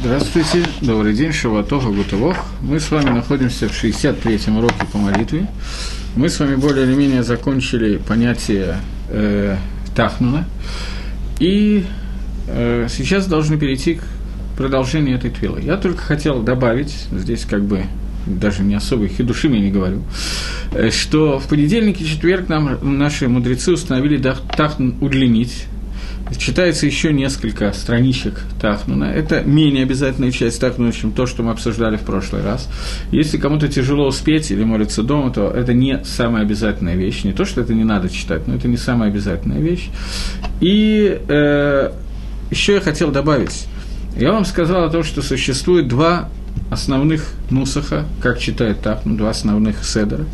Здравствуйте, добрый день, Шаватова, Гутовох. Мы с вами находимся в 63-м уроке по молитве. Мы с вами более или менее закончили понятие э, Тахнуна. И э, сейчас должны перейти к продолжению этой твилы. Я только хотел добавить, здесь как бы даже не особо хидушим я не говорю, э, что в понедельник и четверг нам наши мудрецы установили Тахнун удлинить, читается еще несколько страничек Тахнуна. Это менее обязательная часть Тахнуна, чем то, что мы обсуждали в прошлый раз. Если кому-то тяжело успеть или молиться дома, то это не самая обязательная вещь. Не то, что это не надо читать, но это не самая обязательная вещь. И э, еще я хотел добавить. Я вам сказал о том, что существует два основных нусаха, как читает Тахну, два основных седера.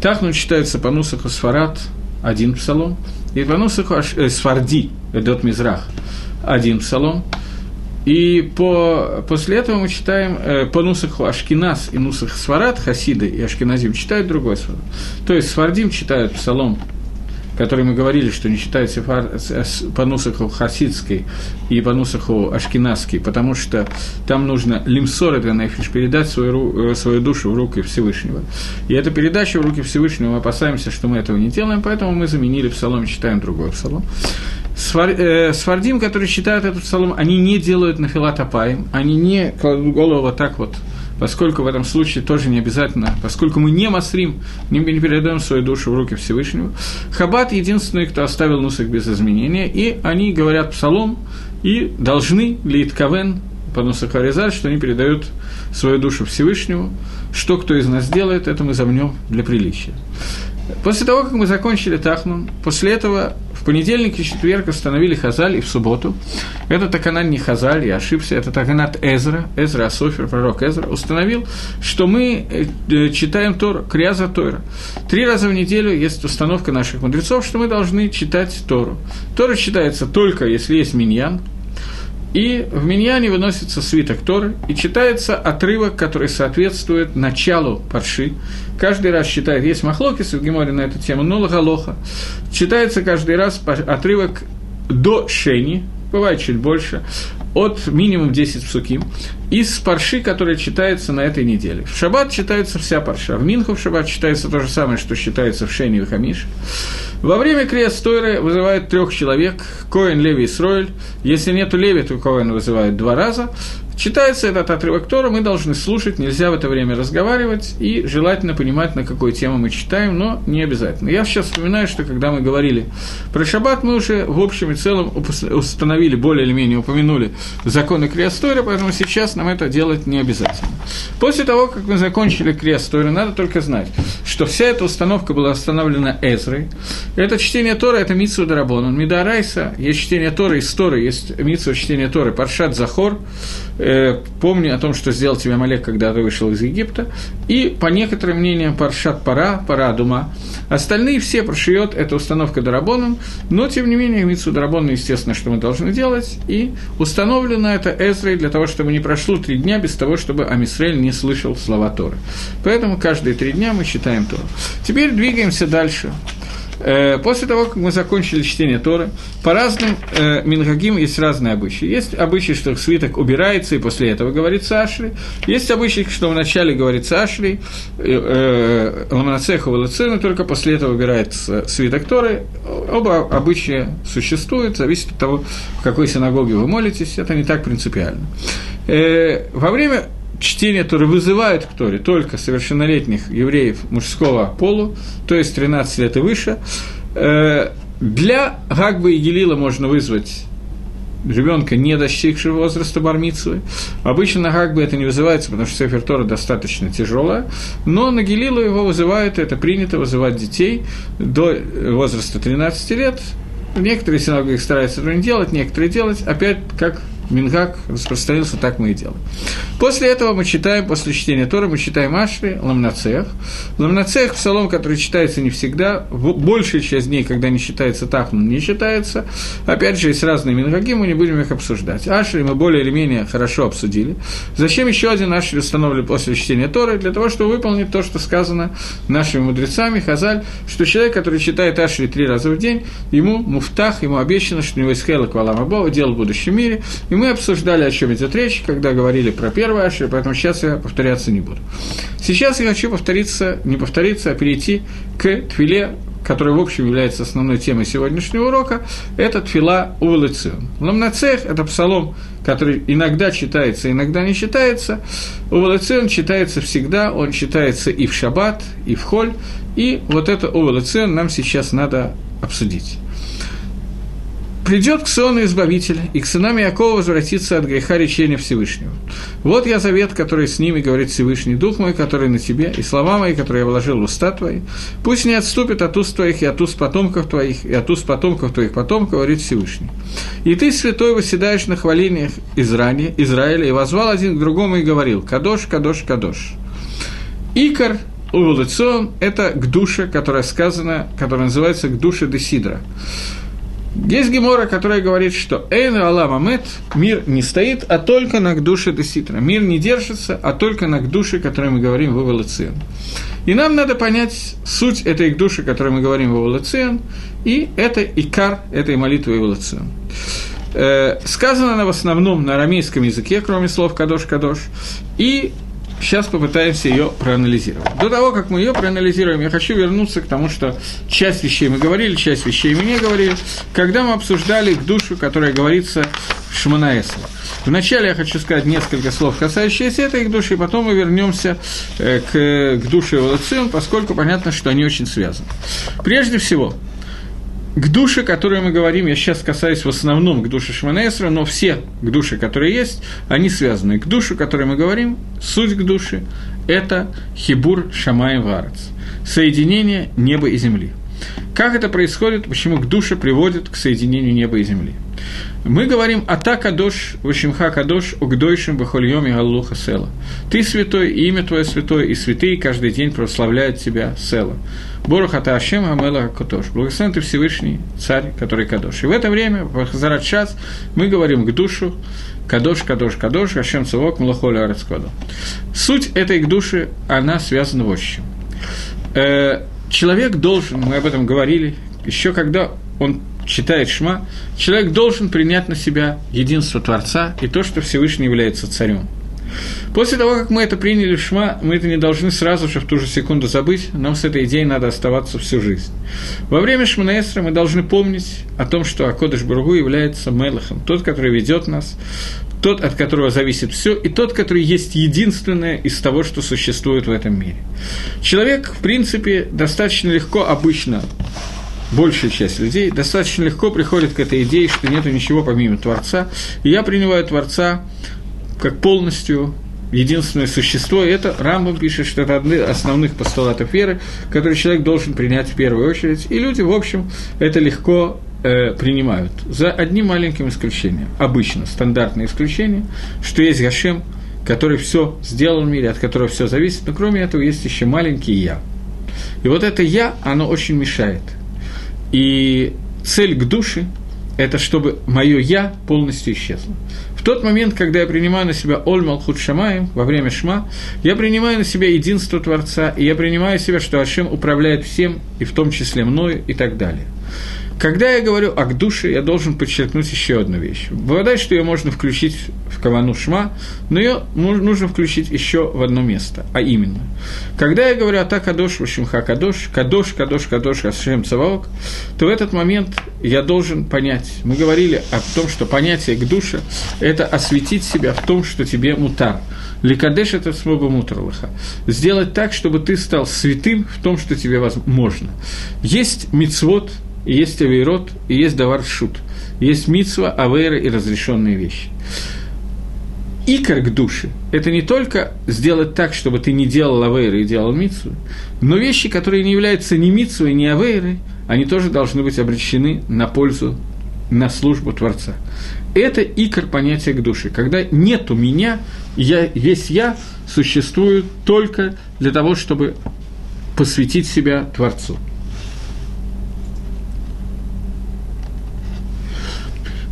Тахну читается по нусаху Сфарат, один псалом, и по нусаху э, Сфарди, Эдот Мизрах, один псалом. И по, после этого мы читаем э, по Нусаху Ашкинас и Нусах Сварат, Хасиды и Ашкиназим читают другой Сварат. То есть Свардим читают псалом который мы говорили, что не читают сефар, по нусаху хасидской и по нусаху ашкенадский, потому что там нужно лимсор это нефиш, передать свою, э, свою душу в руки Всевышнего. И эта передача в руки Всевышнего, мы опасаемся, что мы этого не делаем, поэтому мы заменили псалом читаем другой псалом. Свар, э, свардим, которые читают этот псалом, они не делают нафилат апаем, они не кладут голову вот так вот поскольку в этом случае тоже не обязательно, поскольку мы не масрим, не, передаем свою душу в руки Всевышнего. Хаббат единственный, кто оставил нусах без изменения, и они говорят псалом и должны лит кавен по нусаху Аризаль, что они передают свою душу Всевышнему. Что кто из нас делает, это мы замнем для приличия. После того, как мы закончили Тахнун, после этого понедельник и четверг остановили Хазаль и в субботу. Это Таканан не Хазаль, я ошибся, это Таканат Эзра, Эзра Асофер, пророк Эзра, установил, что мы э, э, читаем Тор, Криаза Тора. Три раза в неделю есть установка наших мудрецов, что мы должны читать Тору. Тора читается только, если есть миньян, и в Миньяне выносится свиток Торы, и читается отрывок, который соответствует началу парши. Каждый раз читает, есть махлокис в Геморе на эту тему, но лагалоха. Читается каждый раз отрывок до Шени, бывает чуть больше, от минимум 10 псуким, из парши, которая читается на этой неделе. В шаббат читается вся парша, в Минху в шаббат читается то же самое, что читается в Шене и Хамиш. Во время крест Тойры вызывают трех человек, Коэн, Леви и Сроэль. Если нету Леви, то Коэн вызывают два раза. Читается этот отрывок Тора, мы должны слушать, нельзя в это время разговаривать, и желательно понимать, на какую тему мы читаем, но не обязательно. Я сейчас вспоминаю, что когда мы говорили про шаббат, мы уже в общем и целом установили, более или менее упомянули законы Криастойра, поэтому сейчас нам это делать не обязательно. После того, как мы закончили Криастойра, надо только знать, что вся эта установка была установлена Эзрой. Это чтение Тора, это Митсу Дарабон, Мидарайса, есть чтение Тора из Торы, есть Митсу чтение Торы, Паршат Захор, помни о том, что сделал тебе Малек, когда ты вышел из Египта, и, по некоторым мнениям, Паршат Пара, Пара Дума. Остальные все прошиет, это установка Дарабоном, но, тем не менее, Митсу Дарабон, естественно, что мы должны делать, и установлено это Эзрой для того, чтобы не прошло три дня без того, чтобы Амисраэль не слышал слова Торы. Поэтому каждые три дня мы читаем Тору. Теперь двигаемся дальше. Э, после того, как мы закончили чтение Торы, по разным э, мингагим есть разные обычаи. Есть обычай, что свиток убирается, и после этого говорится Ашри. Есть обычай, что вначале говорится Ашри, э, Ламанацеху Валацину, только после этого убирается свиток Торы. Оба обычая существуют, зависит от того, в какой синагоге вы молитесь, это не так принципиально. Э, во время чтение Торы вызывают к Торе только совершеннолетних евреев мужского полу, то есть 13 лет и выше. Э, для Гагбы и Гелила можно вызвать ребенка, не достигшего возраста бармицвы. Обычно на Гагбе это не вызывается, потому что Сефер Тора достаточно тяжелая, но на Гелилу его вызывают, это принято вызывать детей до возраста 13 лет. Некоторые синагоги стараются этого не делать, некоторые делать, опять как Мингак распространился, так мы и делаем. После этого мы читаем, после чтения Тора, мы читаем Ашри, Ламнацех. Ламнацех – псалом, который читается не всегда, большая часть дней, когда не читается Тахнун, не читается. Опять же, есть разные Мингаги, мы не будем их обсуждать. Ашри мы более или менее хорошо обсудили. Зачем еще один Ашри установлен после чтения Торы? Для того, чтобы выполнить то, что сказано нашими мудрецами, Хазаль, что человек, который читает Ашри три раза в день, ему муфтах, ему обещано, что у него есть хелок валам дело в будущем мире, и мы обсуждали, о чем идет речь, когда говорили про первый ашер, поэтому сейчас я повторяться не буду. Сейчас я хочу повториться, не повториться, а перейти к твиле который, в общем, является основной темой сегодняшнего урока, это Тфила Увелицион. Ламнацех – это псалом, который иногда читается, иногда не читается. Увелицион читается всегда, он читается и в шаббат, и в холь, и вот это Увелицион нам сейчас надо обсудить придет к сыну Избавителя, и к сынам Якова возвратится от греха речения Всевышнего. Вот я завет, который с ними говорит Всевышний, Дух мой, который на тебе, и слова мои, которые я вложил в уста твои, пусть не отступит от уст твоих и от уст потомков твоих, и от уст потомков твоих потомков, говорит Всевышний. И ты, святой, восседаешь на хвалениях Израиля, Израиля и возвал один к другому и говорил, «Кадош, Кадош, Кадош». Икар Увелуцион – это к душе, которая сказана, которая называется к душе Десидра. Есть гемора, которая говорит, что Эйн Алам Амет, мир не стоит, а только на душе Деситра. Мир не держится, а только на душе, которой мы говорим в Эволюцион. И нам надо понять суть этой души, о которой мы говорим в Эволюцион, и это икар этой молитвы Эволюцион. Э, сказано она в основном на арамейском языке, кроме слов «кадош-кадош», и Сейчас попытаемся ее проанализировать. До того, как мы ее проанализируем, я хочу вернуться к тому, что часть вещей мы говорили, часть вещей мы не говорили, когда мы обсуждали душу, которая говорится в Шманаэсре. Вначале я хочу сказать несколько слов, касающиеся этой их души, и потом мы вернемся э, к, к душе Волоцион, поскольку понятно, что они очень связаны. Прежде всего, к душе, которой мы говорим, я сейчас касаюсь в основном к душе Шманесра, но все к душе, которые есть, они связаны. К душе, о которой мы говорим, суть к душе – это хибур шамай варец, соединение неба и земли. Как это происходит, почему к душе приводит к соединению неба и земли? Мы говорим «Ата кадош, вышимха кадош, угдойшим бахольем и галлуха села». Ты святой, и имя твое святое, и святые каждый день прославляют тебя села. Борух ата Ашем Амела Катош. Благословен ты Всевышний, царь, который Кадош. И в это время, в Хазарат час, мы говорим к душу, Кадош, Кадош, Кадош, Ашем Цавок, Млахоля Арацкоду. Суть этой к душе, она связана вот с. Э, человек должен, мы об этом говорили, еще когда он читает Шма, человек должен принять на себя единство Творца и то, что Всевышний является царем. После того, как мы это приняли в Шма, мы это не должны сразу же в ту же секунду забыть, нам с этой идеей надо оставаться всю жизнь. Во время Шманаэсра мы должны помнить о том, что Акодыш Бургу является Мелахом, тот, который ведет нас, тот, от которого зависит все, и тот, который есть единственное из того, что существует в этом мире. Человек, в принципе, достаточно легко обычно большая часть людей достаточно легко приходит к этой идее, что нет ничего помимо Творца. И я принимаю Творца как полностью единственное существо, и это Рамбам пишет, что это одни основных постулатов веры, которые человек должен принять в первую очередь, и люди, в общем, это легко э, принимают, за одним маленьким исключением, обычно, стандартное исключение, что есть Гашем, который все сделал в мире, от которого все зависит, но кроме этого есть еще маленький «я». И вот это «я», оно очень мешает. И цель к душе – это чтобы мое «я» полностью исчезло. В тот момент, когда я принимаю на себя Оль Малхут Шамаем во время Шма, я принимаю на себя единство Творца, и я принимаю себя, что Ашем управляет всем, и в том числе мною, и так далее. Когда я говорю о душе, я должен подчеркнуть еще одну вещь. Бывает, что ее можно включить в кавану шма, но ее нужно включить еще в одно место, а именно. Когда я говорю «Ата кадош, вашимха кадош», «Кадош, кадош, кадош, ашем цаваок», то в этот момент я должен понять. Мы говорили о том, что понятие к душе – это осветить себя в том, что тебе мутар. Ликадеш – это смоба мутарлаха. Сделать так, чтобы ты стал святым в том, что тебе возможно. Есть мицвод – есть авейрот, и есть давар шут. Есть мицва, авейра и разрешенные вещи. Икор к душе – это не только сделать так, чтобы ты не делал авейры и делал мицву, но вещи, которые не являются ни мицвой, ни авейрой, они тоже должны быть обречены на пользу, на службу Творца. Это икор понятия к душе. Когда нету меня, я, весь я существует только для того, чтобы посвятить себя Творцу.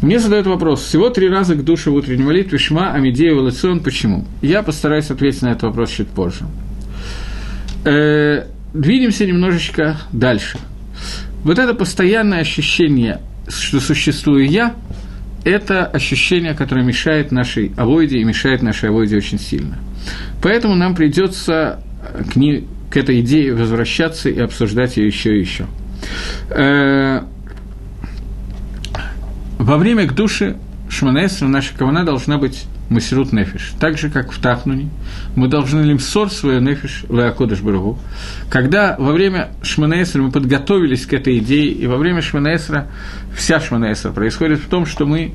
Мне задают вопрос, всего три раза к душе в утренней молитве Шма, Амидея, Валацион, почему? Я постараюсь ответить на этот вопрос чуть позже. Э, двинемся немножечко дальше. Вот это постоянное ощущение, что существую я, это ощущение, которое мешает нашей авойде и мешает нашей авойде очень сильно. Поэтому нам придется к, ней, к этой идее возвращаться и обсуждать ее еще и еще. Э, во время к душе Шманаэсра наша кавана должна быть Масирут Нефиш. Так же, как в Тахнуне, мы должны лимсор свою Нефиш Леакодыш Барагу. Когда во время Шманаэсра мы подготовились к этой идее, и во время Шманаэсра, вся Шманаэсра происходит в том, что мы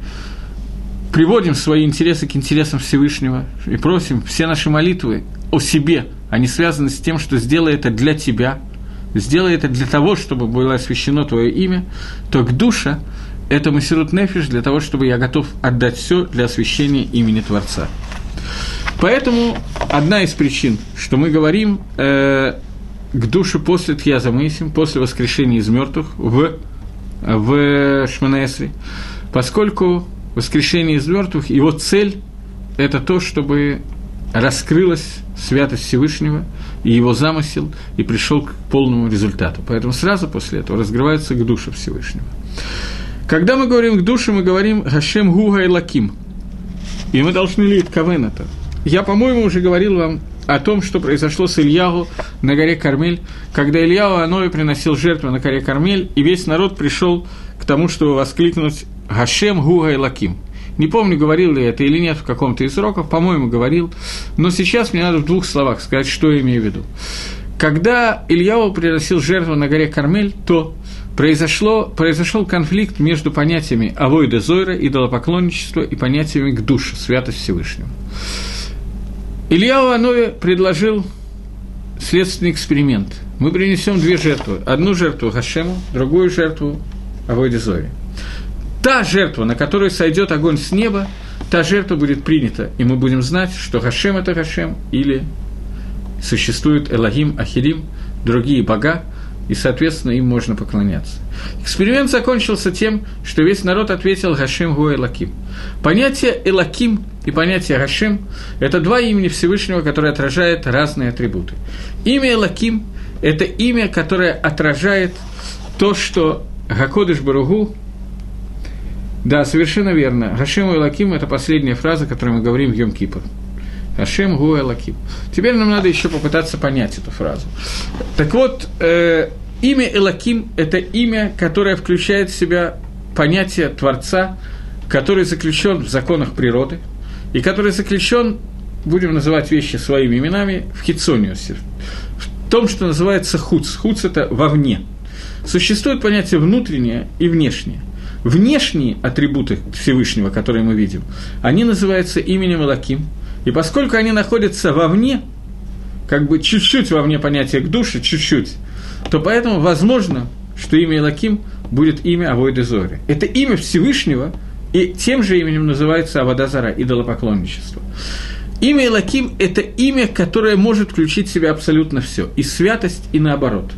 приводим свои интересы к интересам Всевышнего и просим все наши молитвы о себе, они связаны с тем, что сделай это для тебя, сделай это для того, чтобы было освящено твое имя, то к душе это Масирут Нефиш для того, чтобы я готов отдать все для освящения имени Творца. Поэтому одна из причин, что мы говорим э, к душе после Тхьяза Мысим, после воскрешения из мертвых в, в Шманаэсре, поскольку воскрешение из мертвых, его цель – это то, чтобы раскрылась святость Всевышнего и его замысел, и пришел к полному результату. Поэтому сразу после этого разгрывается к душе Всевышнего. Когда мы говорим к душе, мы говорим Хашем Гуга и Лаким. И мы должны лить Кавен это. Я, по-моему, уже говорил вам о том, что произошло с Ильяу на горе Кармель, когда Ильяу Аной приносил жертву на горе Кармель, и весь народ пришел к тому, чтобы воскликнуть Гашем Гуга и Лаким. Не помню, говорил ли это или нет в каком-то из уроков, по-моему, говорил, но сейчас мне надо в двух словах сказать, что я имею в виду. Когда Ильяу приносил жертву на горе Кармель, то произошло, произошел конфликт между понятиями авойда зойра, идолопоклонничества и понятиями к душе, святость Всевышнего. Илья Анове предложил следственный эксперимент. Мы принесем две жертвы. Одну жертву Хашему, другую жертву Авойде Зоре. Та жертва, на которую сойдет огонь с неба, та жертва будет принята, и мы будем знать, что Хашем – это Хашем, или существует Элогим, Ахилим, другие бога, и, соответственно, им можно поклоняться. Эксперимент закончился тем, что весь народ ответил Гашем Гу Элаким. Понятие Элаким и понятие Гашем – это два имени Всевышнего, которые отражают разные атрибуты. Имя Элаким – это имя, которое отражает то, что Гакодыш Баругу да, совершенно верно. Гашем и Лаким – это последняя фраза, которую мы говорим в Йом Кипр. Гашем Гу. Теперь нам надо еще попытаться понять эту фразу. Так вот, э, Имя Элаким – это имя, которое включает в себя понятие Творца, который заключен в законах природы, и который заключен, будем называть вещи своими именами, в хитсониусе, в том, что называется хуц. Хуц – это вовне. Существует понятие внутреннее и внешнее. Внешние атрибуты Всевышнего, которые мы видим, они называются именем Элаким. И поскольку они находятся вовне, как бы чуть-чуть вовне понятия к душе, чуть-чуть – то поэтому возможно, что имя Элаким будет имя Авойды Зори. Это имя Всевышнего, и тем же именем называется Авадазара, идолопоклонничество. Имя Элаким – это имя, которое может включить в себя абсолютно все, и святость, и наоборот.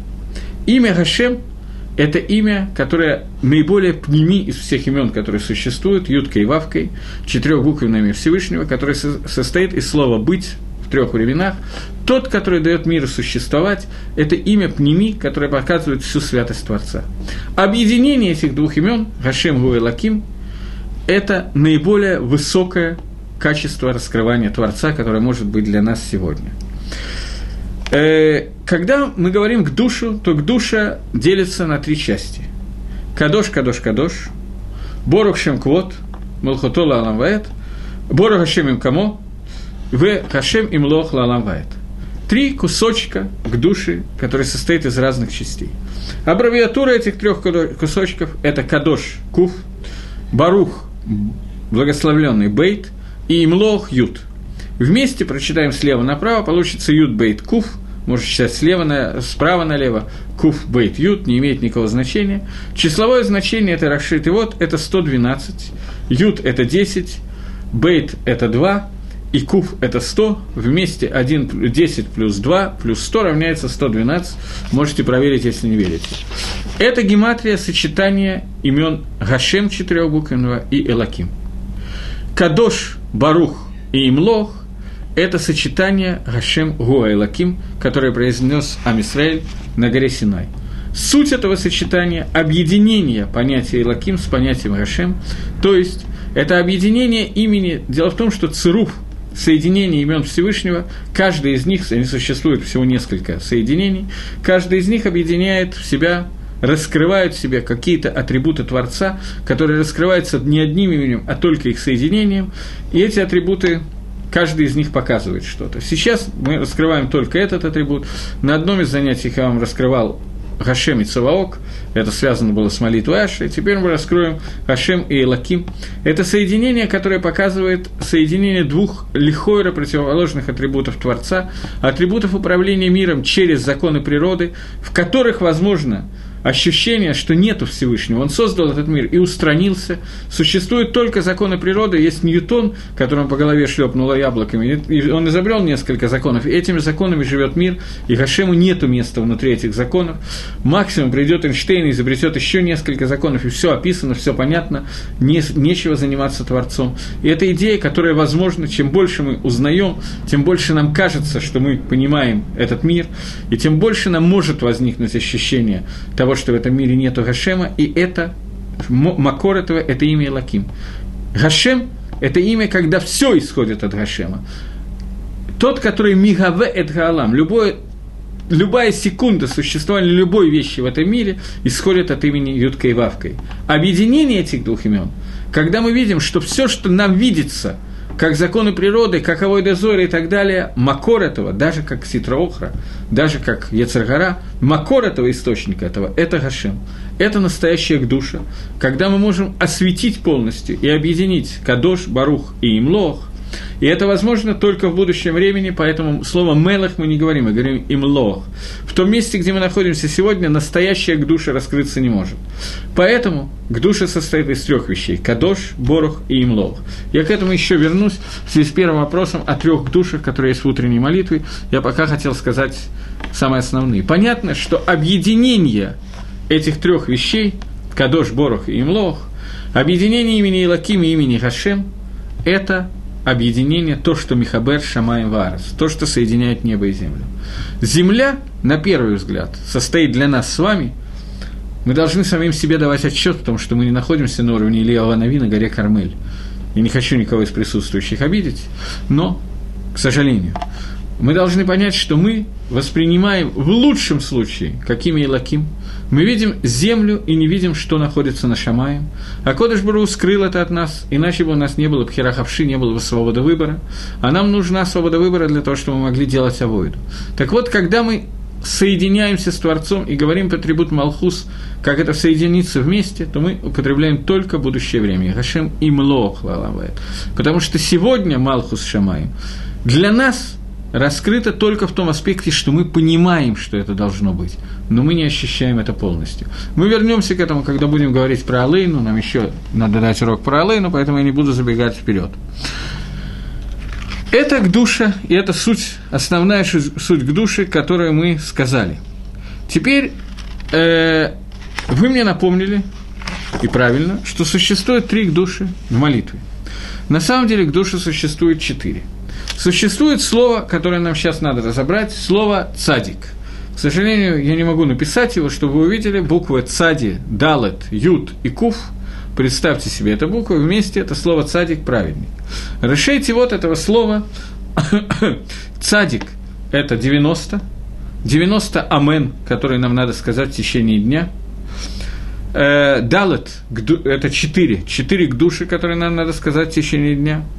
Имя Гашем – это имя, которое наиболее пними из всех имен, которые существуют, Юткой и Вавкой, четырехбуквенное имя Всевышнего, которое состоит из слова «быть», трех временах, тот, который дает миру существовать, это имя Пними, которое показывает всю святость Творца. Объединение этих двух имен, Гашем Гу и Лаким, это наиболее высокое качество раскрывания Творца, которое может быть для нас сегодня. Э, когда мы говорим к душу, то к душе делится на три части. Кадош, Кадош, Кадош, Борух Шем Квот, Малхотола Аламваэт, Борух Шем Им Камо, в Хашем им лох лаламвает. Три кусочка к душе, которые состоят из разных частей. Аббревиатура этих трех кусочков – это Кадош, Куф, Барух, благословленный Бейт, и Имлох, Ют. Вместе прочитаем слева направо, получится Ют, Бейт, Куф, можно читать слева на, справа налево, Куф, Бейт, Ют, не имеет никакого значения. Числовое значение – это Рашит, вот это 112, Ют – это 10, Бейт – это 2, и куб – это 100, вместе 1, 10 плюс 2 плюс 100 равняется 112. Можете проверить, если не верите. Это гематрия сочетания имен Гашем четырехбуквенного и Элаким. Кадош, Барух и Имлох – это сочетание Гашем Гуа Элаким, которое произнес Амисраэль на горе Синай. Суть этого сочетания – объединение понятия Элаким с понятием Гашем, то есть Это объединение имени. Дело в том, что цируф, соединение имен Всевышнего, каждый из них, они существует всего несколько соединений, каждый из них объединяет в себя раскрывают в себе какие-то атрибуты Творца, которые раскрываются не одним именем, а только их соединением, и эти атрибуты каждый из них показывает что-то. Сейчас мы раскрываем только этот атрибут. На одном из занятий я вам раскрывал Гашем и Цаваок, это связано было с молитвой Аши, теперь мы раскроем Гашем и Элаким. Это соединение, которое показывает соединение двух лихойра противоположных атрибутов Творца, атрибутов управления миром через законы природы, в которых, возможно, ощущение, что нету Всевышнего. Он создал этот мир и устранился. Существуют только законы природы. Есть Ньютон, которому по голове шлепнуло яблоками. И он изобрел несколько законов. И этими законами живет мир, и Хашему нету места внутри этих законов. Максимум придет Эйнштейн и изобретет еще несколько законов, и все описано, все понятно, не, нечего заниматься Творцом. И это идея, которая, возможно, чем больше мы узнаем, тем больше нам кажется, что мы понимаем этот мир, и тем больше нам может возникнуть ощущение того, того, что в этом мире нету Гашема, и это, Макор этого, это имя Лаким. Гашем – это имя, когда все исходит от Гашема. Тот, который Мигаве эт Гаалам, любое любая секунда существования любой вещи в этом мире исходит от имени Юткой и Вавкой. Объединение этих двух имен, когда мы видим, что все, что нам видится – как законы природы, как Авой Дозор и так далее, макор этого, даже как Ситроохра, даже как Ецаргара, макор этого источника этого – это Гашем. Это настоящая душа, когда мы можем осветить полностью и объединить Кадош, Барух и Имлох, и это возможно только в будущем времени, поэтому слово «мелах» мы не говорим, мы говорим «имлох». В том месте, где мы находимся сегодня, настоящая душа раскрыться не может. Поэтому к душе состоит из трех вещей – кадош, борух и имлох. Я к этому еще вернусь в связи с первым вопросом о трех душах, которые есть в утренней молитве. Я пока хотел сказать самые основные. Понятно, что объединение этих трех вещей – кадош, борух и имлох – объединение имени Илаким и имени Хашем – это объединение, то, что Михабер Шамаем Варас, то, что соединяет небо и землю. Земля, на первый взгляд, состоит для нас с вами, мы должны самим себе давать отчет в том, что мы не находимся на уровне Илья Ванави на горе Кармель. Я не хочу никого из присутствующих обидеть, но, к сожалению, мы должны понять, что мы воспринимаем в лучшем случае, какими и лаким, мы видим землю и не видим, что находится на Шамае. А Кодыш Бару скрыл это от нас, иначе бы у нас не было пхерахавши, не было бы свободы выбора. А нам нужна свобода выбора для того, чтобы мы могли делать авойду. Так вот, когда мы соединяемся с Творцом и говорим по атрибут Малхус, как это соединиться вместе, то мы употребляем только будущее время. Гашем и Млох Потому что сегодня Малхус Шамаем для нас раскрыто только в том аспекте, что мы понимаем, что это должно быть, но мы не ощущаем это полностью. Мы вернемся к этому, когда будем говорить про Алейну, нам еще надо дать урок про Алейну, поэтому я не буду забегать вперед. Это к душе, и это суть, основная суть к душе, которую мы сказали. Теперь э, вы мне напомнили, и правильно, что существует три к душе в молитве. На самом деле к душе существует четыре – Существует слово, которое нам сейчас надо разобрать, слово «цадик». К сожалению, я не могу написать его, чтобы вы увидели буквы «цади», «далет», «ют» и «куф». Представьте себе это буквы, вместе это слово «цадик» правильный. Решайте вот этого слова «цадик» – это 90, 90 «амен», который нам надо сказать в течение дня – э, Далет – это 4, 4 к душе, которые нам надо сказать в течение дня –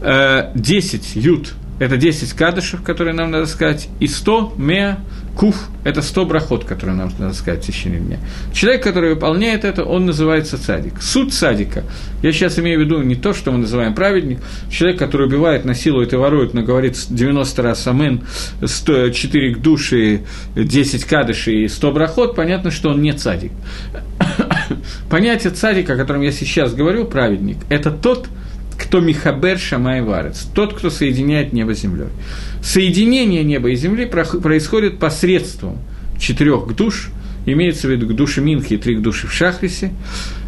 10 э, ют – это 10 кадышев, которые нам надо сказать, и 100 меа куф – это 100 брахот, которые нам надо сказать в течение дня. Человек, который выполняет это, он называется цадик. Суд цадика, я сейчас имею в виду не то, что мы называем праведник, человек, который убивает, насилует и ворует, но говорит 90 раз амен, 100, 4 души, 10 кадышей и 100 брахот, понятно, что он не цадик. Понятие цадика, о котором я сейчас говорю, праведник, это тот, кто Михабер Шамай Варец, тот, кто соединяет небо с землей. Соединение неба и земли происходит посредством четырех душ, имеется в виду к душе Минхи и три к души в Шахрисе,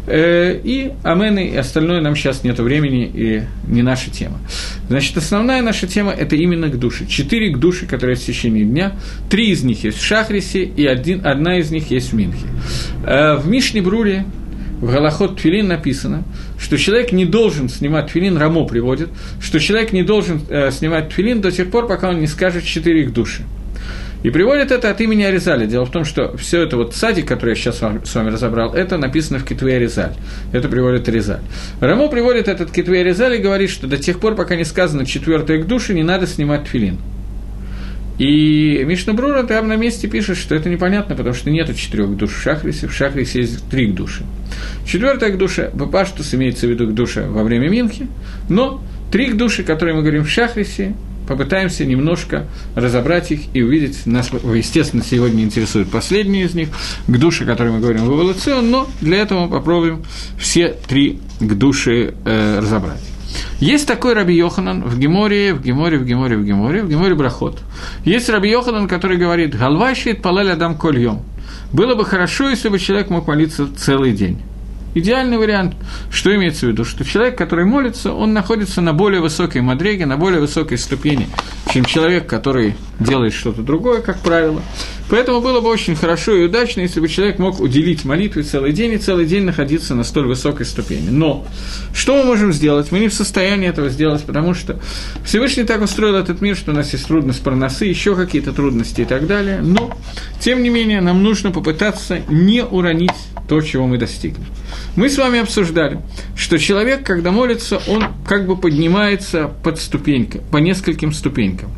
э, и Амены, и остальное нам сейчас нет времени, и не наша тема. Значит, основная наша тема – это именно к душе. Четыре к души, которые в течение дня, три из них есть в Шахрисе, и один, одна из них есть в Минхе. Э, в Мишне Бруре в Галахот Твилин написано, что человек не должен снимать Твилин, Рамо приводит, что человек не должен э, снимать Твилин до тех пор, пока он не скажет четыре их души. И приводит это от имени Аризаля. Дело в том, что все это вот садик, который я сейчас с вами разобрал, это написано в Китве Аризаль. Это приводит Аризаль. Рамо приводит этот Китве Аризаль и говорит, что до тех пор, пока не сказано четвертое к душе, не надо снимать твилин. И Мишнабрура там на месте пишет, что это непонятно, потому что нету четырех душ в Шахрисе, в Шахрисе есть три души. Четвертая к душе, Бапаштус имеется в виду к душе во время Минхи, но три души, которые мы говорим в Шахрисе, попытаемся немножко разобрать их и увидеть. Нас, естественно, сегодня интересуют последние из них, к душе, которой мы говорим в эволюцион, но для этого мы попробуем все три к душе э, разобрать. Есть такой Раби Йоханан в Геморе, в Геморе, в Геморе, в Геморе, в Геморе Брахот. Есть Раби Йоханан, который говорит, «Галвашит палель адам кольем». Было бы хорошо, если бы человек мог молиться целый день. Идеальный вариант. Что имеется в виду? Что человек, который молится, он находится на более высокой мадреге, на более высокой ступени, чем человек, который делает что-то другое, как правило. Поэтому было бы очень хорошо и удачно, если бы человек мог уделить молитве целый день и целый день находиться на столь высокой ступени. Но что мы можем сделать? Мы не в состоянии этого сделать, потому что Всевышний так устроил этот мир, что у нас есть трудность проносы, еще какие-то трудности и так далее. Но, тем не менее, нам нужно попытаться не уронить то, чего мы достигли. Мы с вами обсуждали, что человек, когда молится, он как бы поднимается под ступенькой, по нескольким ступенькам.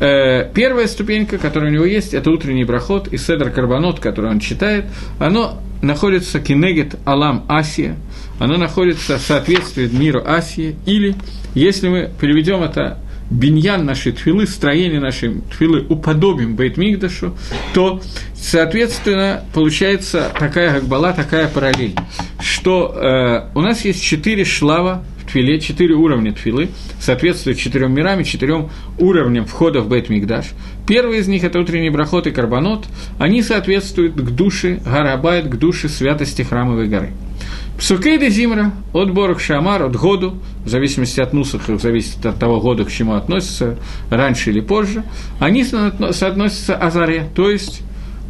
Э, первая ступенька, которая у него есть, это утренний проход и седр карбонот, который он читает, оно находится кинегет алам асия, оно находится в соответствии миру асии, или, если мы переведем это биньян нашей тфилы, строение нашей тфилы уподобим Бейтмигдашу, то, соответственно, получается такая гагбала, такая параллель, что э, у нас есть четыре шлава в твиле, четыре уровня твилы, соответствуют четырем мирам и четырем уровням входа в Бейт Мигдаш. Первый из них – это утренний брахот и карбонот, они соответствуют к душе Гарабайт, к душе святости храмовой горы. Псукей де Зимра, от Борох Шамар, от году, в зависимости от нусаха, зависит от того года, к чему относятся, раньше или позже, они соотносятся Азаре, то есть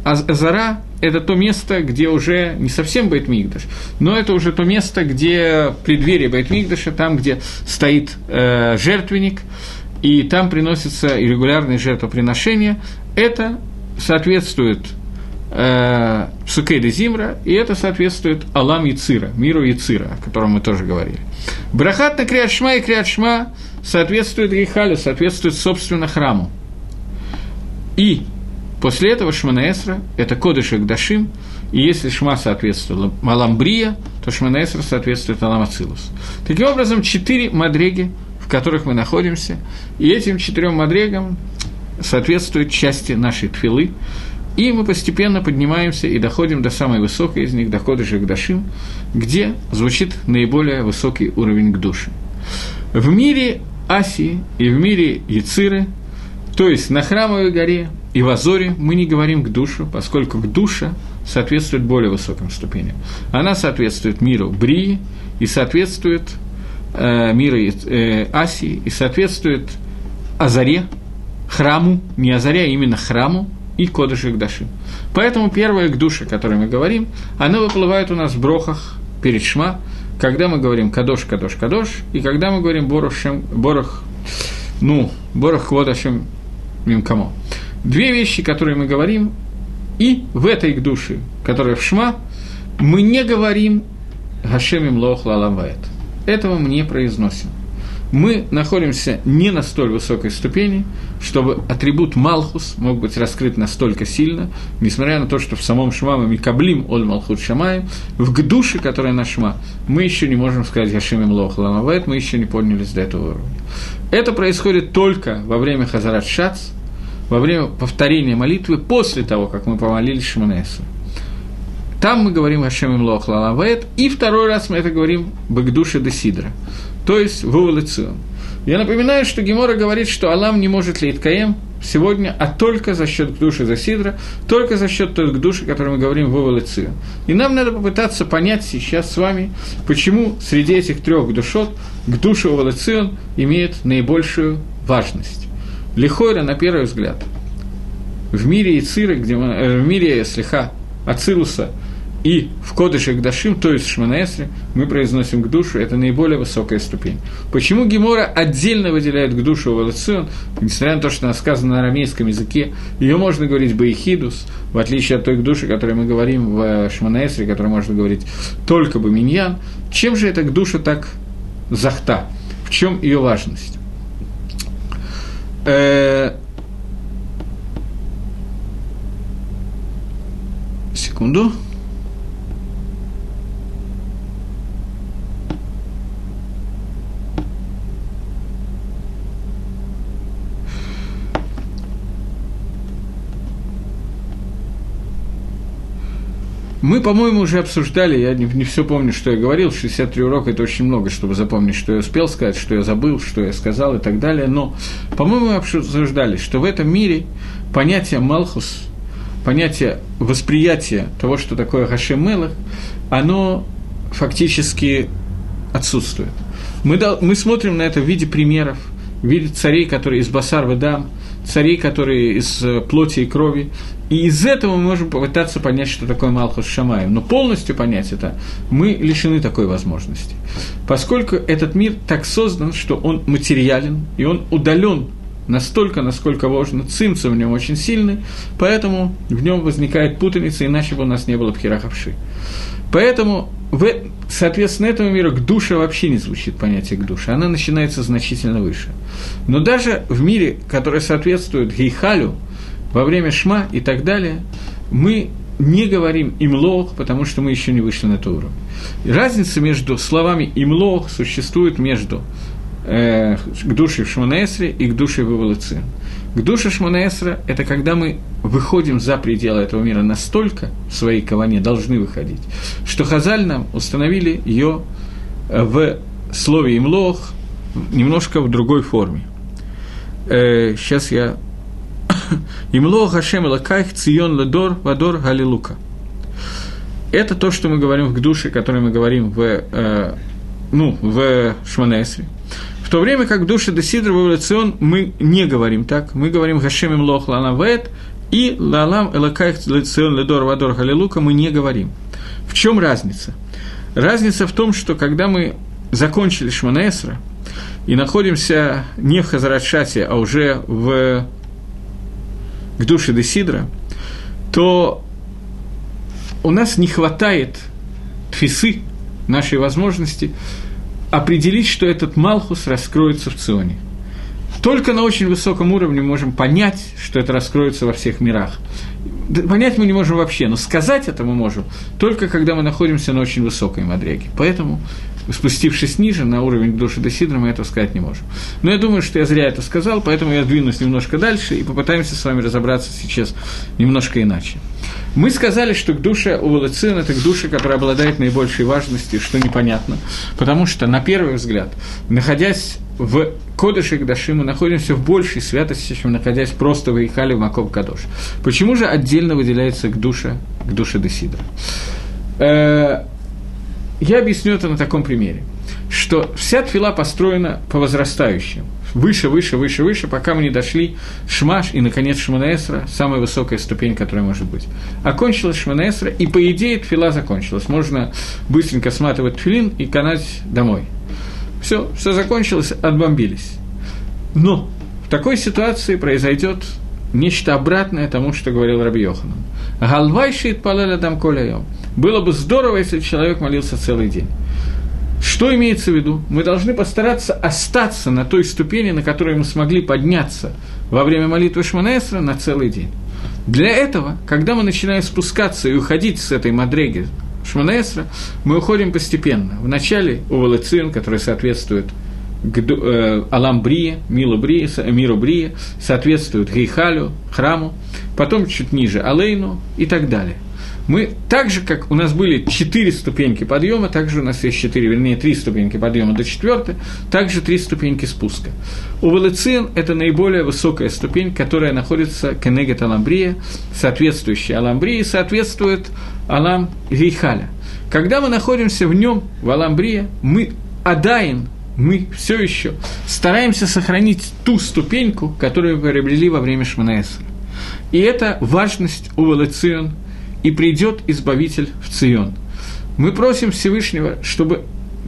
Азара – это то место, где уже не совсем Байтмигдаш, но это уже то место, где преддверие Байтмигдаша, там, где стоит э, жертвенник, и там приносятся регулярные жертвоприношения. Это соответствует э, Псукейда Зимра, и это соответствует Алам Яцира, миру Яцира, о котором мы тоже говорили. Брахат на Криадшма и Криадшма соответствует Гейхалю, соответствует, собственно, храму. И после этого Шманаэсра – это Кодыш и Гдашим, и если Шма соответствует Маламбрия, то Шманаэсра соответствует Аламацилус. Таким образом, четыре мадреги, в которых мы находимся, и этим четырем мадрегам соответствуют части нашей тфилы, и мы постепенно поднимаемся и доходим до самой высокой из них, дохода же к Дашим, где звучит наиболее высокий уровень к душе. В мире Асии и в мире Яциры, то есть на Храмовой горе и в Азоре мы не говорим к душу, поскольку к душе соответствует более высоким ступеням. Она соответствует миру Брии и соответствует э, миру э, Асии и соответствует Азаре, храму, не Азаре, а именно храму, и Кодыш и Гдашим. Поэтому первая Гдуша, о которой мы говорим, она выплывает у нас в брохах перед Шма, когда мы говорим Кадош, Кадош, Кадош, и когда мы говорим Борохшем, Борох, ну, Борох Кводашем Мимкамо. Две вещи, которые мы говорим, и в этой Гдуше, которая в Шма, мы не говорим Гашемим Лох Лаламвает. Этого мы не произносим мы находимся не на столь высокой ступени, чтобы атрибут Малхус мог быть раскрыт настолько сильно, несмотря на то, что в самом Шма мы Микаблим Оль Малхут Шамаем, в Гдуше, которая на Шма, мы еще не можем сказать Яшимим Лох Ламавет, мы еще не поднялись до этого уровня. Это происходит только во время Хазарат Шац, во время повторения молитвы после того, как мы помолились Шманесу. Там мы говорим Хашем Лох Лалавет, и второй раз мы это говорим Багдуша де Сидра то есть в эволюцион. Я напоминаю, что Гемора говорит, что Алам не может Лейткаем сегодня, а только за счет души Засидра, только за счет той души, о которой мы говорим в. И нам надо попытаться понять сейчас с вами, почему среди этих трех душот к душе эволюцион имеет наибольшую важность. Лихойра, на первый взгляд, в мире Ициры, где мы, э, в мире Слиха, Ацилуса И в Кодыше Гдашим, то есть в Шманаэсре, мы произносим к душу, это наиболее высокая ступень. Почему Гемора отдельно выделяет к душу эволюцион, несмотря на то, что она сказана на арамейском языке, ее можно говорить Баихидус, в отличие от той души, о которой мы говорим в Шманаэсре, которой можно говорить только Баминьян. Чем же это к душе так захта? В чем ее важность? Э, секунду. Мы, по-моему, уже обсуждали, я не, не все помню, что я говорил, 63 урока – это очень много, чтобы запомнить, что я успел сказать, что я забыл, что я сказал и так далее. Но, по-моему, мы обсуждали, что в этом мире понятие «малхус», понятие восприятия того, что такое Хашем оно фактически отсутствует. Мы, мы смотрим на это в виде примеров, в виде царей, которые из Басар Ведам, царей, которые из э, плоти и крови, и из этого мы можем попытаться понять, что такое Малхус Шамаем. Но полностью понять это мы лишены такой возможности. Поскольку этот мир так создан, что он материален, и он удален настолько, насколько можно, цимца в нем очень сильный, поэтому в нем возникает путаница, иначе бы у нас не было пхерахавши. Поэтому, в, соответственно, этому миру к душе вообще не звучит понятие к душе, она начинается значительно выше. Но даже в мире, который соответствует гейхалю, во время шма и так далее, мы не говорим имлох, потому что мы еще не вышли на этот уровень. Разница между словами имлох существует между э, к душе в Шманаэсре и к душе в Эволюции. К душе Шманаэсра – это когда мы выходим за пределы этого мира настолько, в своей каване должны выходить, что Хазаль нам установили ее э, в слове «имлох» немножко в другой форме. Э, сейчас я Имло Хашем Лакайх Цион Ледор Вадор Галилука. Это то, что мы говорим в душе, которое мы говорим в, э, ну, в Шманесре. В то время как в душе Десидр в эволюцион мы не говорим так, мы говорим Хашем Имлох Ланавет и Лалам Элакайх Цион Ледор Вадор Галилука мы не говорим. В чем разница? Разница в том, что когда мы закончили Шманесра и находимся не в Хазарашате, а уже в к душе Десидра, то у нас не хватает тфисы, нашей возможности, определить, что этот Малхус раскроется в Ционе. Только на очень высоком уровне мы можем понять, что это раскроется во всех мирах. Понять мы не можем вообще, но сказать это мы можем только когда мы находимся на очень высокой мадреге. Поэтому спустившись ниже, на уровень души до сидра, мы этого сказать не можем. Но я думаю, что я зря это сказал, поэтому я двинусь немножко дальше и попытаемся с вами разобраться сейчас немножко иначе. Мы сказали, что к душе у Волоцин – это к душе, которая обладает наибольшей важностью, что непонятно, потому что, на первый взгляд, находясь в Кодыше Кадаши, мы находимся в большей святости, чем находясь просто в Ихале в Маков Кадош. Почему же отдельно выделяется к душе, к душе Десидра? Я объясню это на таком примере, что вся твила построена по возрастающим. Выше, выше, выше, выше, пока мы не дошли Шмаш и, наконец, Шманаэсра, самая высокая ступень, которая может быть. Окончилась Шманаэсра, и, по идее, твила закончилась. Можно быстренько сматывать твилин и канать домой. Все, все закончилось, отбомбились. Но в такой ситуации произойдет нечто обратное тому, что говорил Раби Йоханан. Галвайшит палеля дам коляем. Было бы здорово, если человек молился целый день. Что имеется в виду? Мы должны постараться остаться на той ступени, на которой мы смогли подняться во время молитвы Шманаэсра на целый день. Для этого, когда мы начинаем спускаться и уходить с этой мадреги Шманаэсра, мы уходим постепенно. Вначале у Валацин, который соответствует э, Алам Брия, Милу Брия, Миру Брия, соответствует Гейхалю, храму, потом чуть ниже Алейну и так далее мы так же, как у нас были четыре ступеньки подъема, также у нас есть четыре, вернее, три ступеньки подъема до четвертой, также три ступеньки спуска. У Валецин это наиболее высокая ступень, которая находится Кенегет Аламбрия, соответствующая Аламбрии, соответствует Алам Рейхаля. Когда мы находимся в нем, в Аламбрии, мы адаин, мы все еще стараемся сохранить ту ступеньку, которую мы приобрели во время Шманаэсра. И это важность у Валецион – и придет Избавитель в Цион. Мы просим Всевышнего, чтобы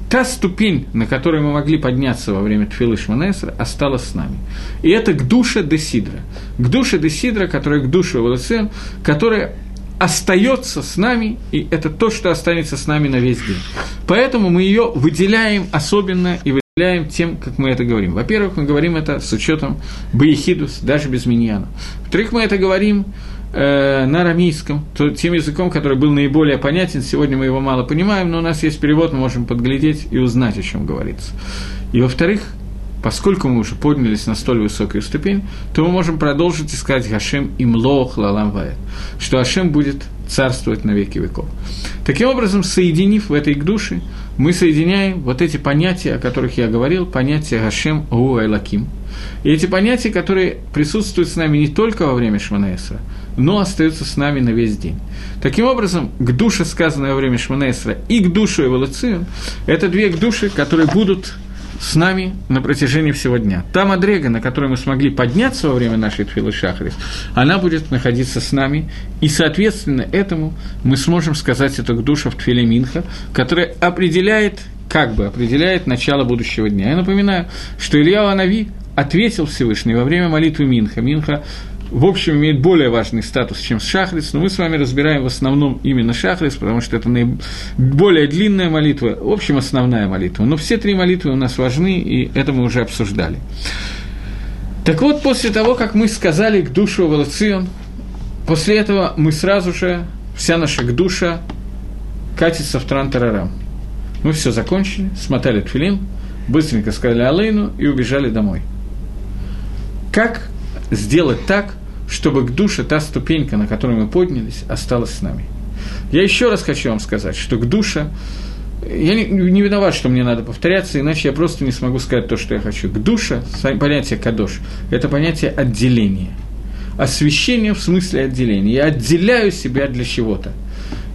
та ступень, на которой мы могли подняться во время Тфилы Шманесра, осталась с нами. И это к душе Десидра. К душе Десидра, которая к душе Волосен, которая остается с нами, и это то, что останется с нами на весь день. Поэтому мы ее выделяем особенно и выделяем тем, как мы это говорим. Во-первых, мы говорим это с учетом Баехидус, даже без миньяна. Во-вторых, мы это говорим э, на арамейском, то, тем языком, который был наиболее понятен. Сегодня мы его мало понимаем, но у нас есть перевод, мы можем подглядеть и узнать, о чем говорится. И во-вторых, поскольку мы уже поднялись на столь высокую ступень, то мы можем продолжить искать Гашем имлох лалам что Гашем будет царствовать на веки веков. Таким образом, соединив в этой душе, мы соединяем вот эти понятия, о которых я говорил, понятия Гашем Гу Айлаким. И эти понятия, которые присутствуют с нами не только во время Шманаэсра, но остаются с нами на весь день. Таким образом, к душе, сказанной во время Шманаэсра, и к душе Эволюцию, это две к души, которые будут с нами на протяжении всего дня. Та Мадрега, на которой мы смогли подняться во время нашей Тфилы Шахрис, она будет находиться с нами, и, соответственно, этому мы сможем сказать это к душе в Тфиле Минха, которая определяет, как бы определяет начало будущего дня. Я напоминаю, что Илья Анави ответил Всевышний во время молитвы Минха. Минха в общем, имеет более важный статус, чем Шахрис, но мы с вами разбираем в основном именно Шахрис, потому что это более длинная молитва, в общем, основная молитва. Но все три молитвы у нас важны, и это мы уже обсуждали. Так вот, после того, как мы сказали к душу Валацион, после этого мы сразу же, вся наша к душа катится в Трантарарам. Мы все закончили, смотали тфилин, быстренько сказали Алейну и убежали домой. Как сделать так, чтобы к душе та ступенька, на которую мы поднялись, осталась с нами. Я еще раз хочу вам сказать, что к душе я не, не виноват, что мне надо повторяться, иначе я просто не смогу сказать то, что я хочу. К душе, понятие кадош, это понятие отделения. Освящение в смысле отделения. Я отделяю себя для чего-то.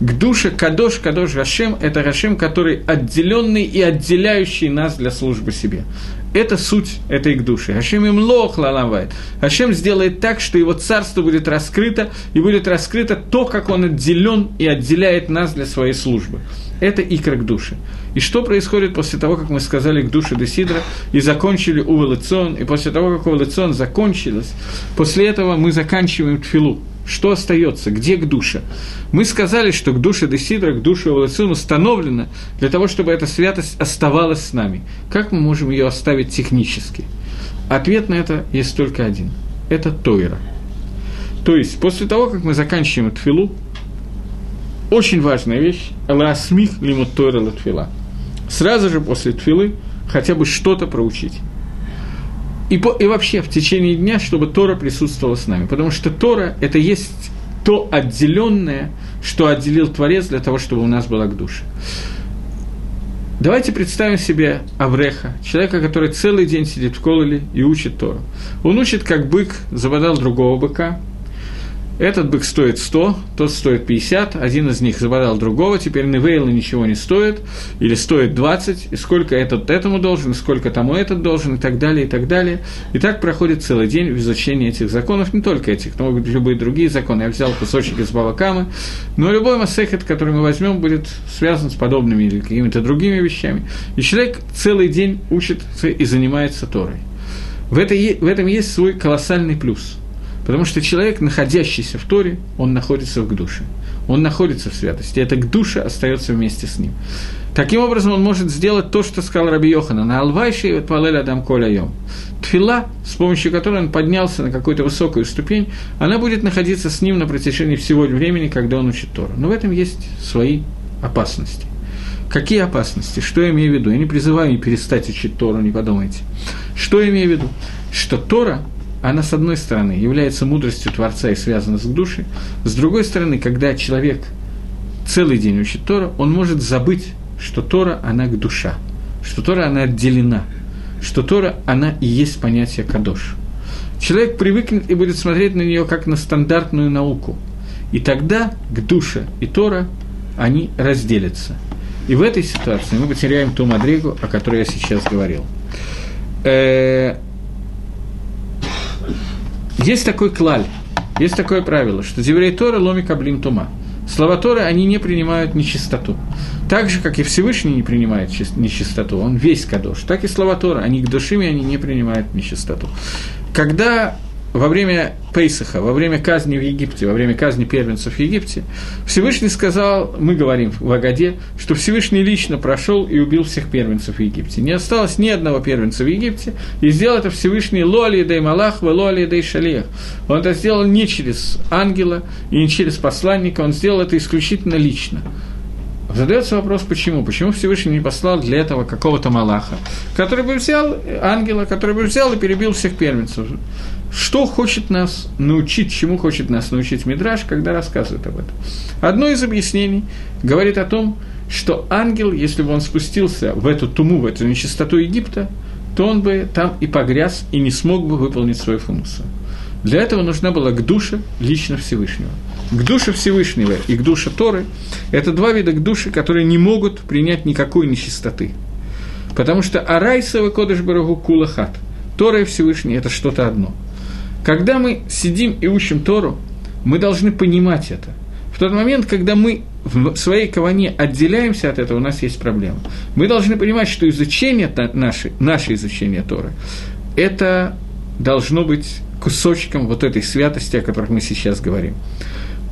К душе Кадош, Кадош Гашем – это Гашем, который отделенный и отделяющий нас для службы себе. Это суть этой к душе. Хашем им лох лаламвает. Хашем сделает так, что его царство будет раскрыто, и будет раскрыто то, как он отделен и отделяет нас для своей службы. Это икра к душе. И что происходит после того, как мы сказали к душе Десидра и закончили Увелицион, и после того, как Увелицион закончилось, после этого мы заканчиваем Тфилу. Что остается? Где к душе? Мы сказали, что к душе Десидра, к душе Волосун установлено для того, чтобы эта святость оставалась с нами. Как мы можем ее оставить технически? Ответ на это есть только один. Это Тойра. То есть, после того, как мы заканчиваем Тфилу, очень важная вещь – Ласмих лимут Тойра Латфила. Сразу же после Тфилы хотя бы что-то проучить и, по, и вообще в течение дня, чтобы Тора присутствовала с нами. Потому что Тора – это есть то отделенное, что отделил Творец для того, чтобы у нас была к душе. Давайте представим себе Авреха, человека, который целый день сидит в кололе и учит Тору. Он учит, как бык забодал другого быка – этот бык стоит 100, тот стоит 50, один из них забодал другого, теперь Невейла ничего не стоит, или стоит 20, и сколько этот этому должен, сколько тому этот должен, и так далее, и так далее. И так проходит целый день в изучении этих законов, не только этих, но могут быть любые другие законы. Я взял кусочек из Бавакамы, но любой массехет, который мы возьмем, будет связан с подобными или какими-то другими вещами. И человек целый день учится и занимается Торой. В, этой, в этом есть свой колоссальный плюс – Потому что человек, находящийся в Торе, он находится в душе. Он находится в святости. Это к душе остается вместе с ним. Таким образом, он может сделать то, что сказал Раби Йохана, на Алвайше и Палель Адам Коляйом. Тфила, с помощью которой он поднялся на какую-то высокую ступень, она будет находиться с ним на протяжении всего времени, когда он учит Тору. Но в этом есть свои опасности. Какие опасности? Что я имею в виду? Я не призываю не перестать учить Тору, не подумайте. Что я имею в виду? Что Тора она, с одной стороны, является мудростью Творца и связана с душей, с другой стороны, когда человек целый день учит Тора, он может забыть, что Тора, она к душа, что Тора, она отделена, что Тора, она и есть понятие Кадош. Человек привыкнет и будет смотреть на нее как на стандартную науку. И тогда к душе и Тора они разделятся. И в этой ситуации мы потеряем ту мадригу, о которой я сейчас говорил. Есть такой клаль, есть такое правило, что Деврей Тора ломи каблим тума. слова Торы, они не принимают нечистоту. Так же, как и Всевышний не принимает нечистоту, он весь Кадош, так и слова Тора, они к душами, они не принимают нечистоту. Когда во время Пейсаха, во время казни в Египте, во время казни первенцев в Египте, Всевышний сказал, мы говорим в Агаде, что Всевышний лично прошел и убил всех первенцев в Египте. Не осталось ни одного первенца в Египте, и сделал это Всевышний Лоли Дей Малах, Лоли Дей Шалех. Он это сделал не через ангела и не через посланника, он сделал это исключительно лично. Задается вопрос, почему? Почему Всевышний не послал для этого какого-то Малаха, который бы взял ангела, который бы взял и перебил всех первенцев? Что хочет нас научить, чему хочет нас научить Мидраш, когда рассказывает об этом? Одно из объяснений говорит о том, что ангел, если бы он спустился в эту туму, в эту нечистоту Египта, то он бы там и погряз, и не смог бы выполнить свою функцию. Для этого нужна была к душе лично Всевышнего. К душе Всевышнего и к душе Торы – это два вида к душе, которые не могут принять никакой нечистоты. Потому что Арайсова Кодыш Барагу Кулахат, Тора и Всевышний – это что-то одно – когда мы сидим и учим Тору, мы должны понимать это. В тот момент, когда мы в своей каване отделяемся от этого, у нас есть проблема. Мы должны понимать, что изучение наше, наше изучение Торы, это должно быть кусочком вот этой святости, о которой мы сейчас говорим.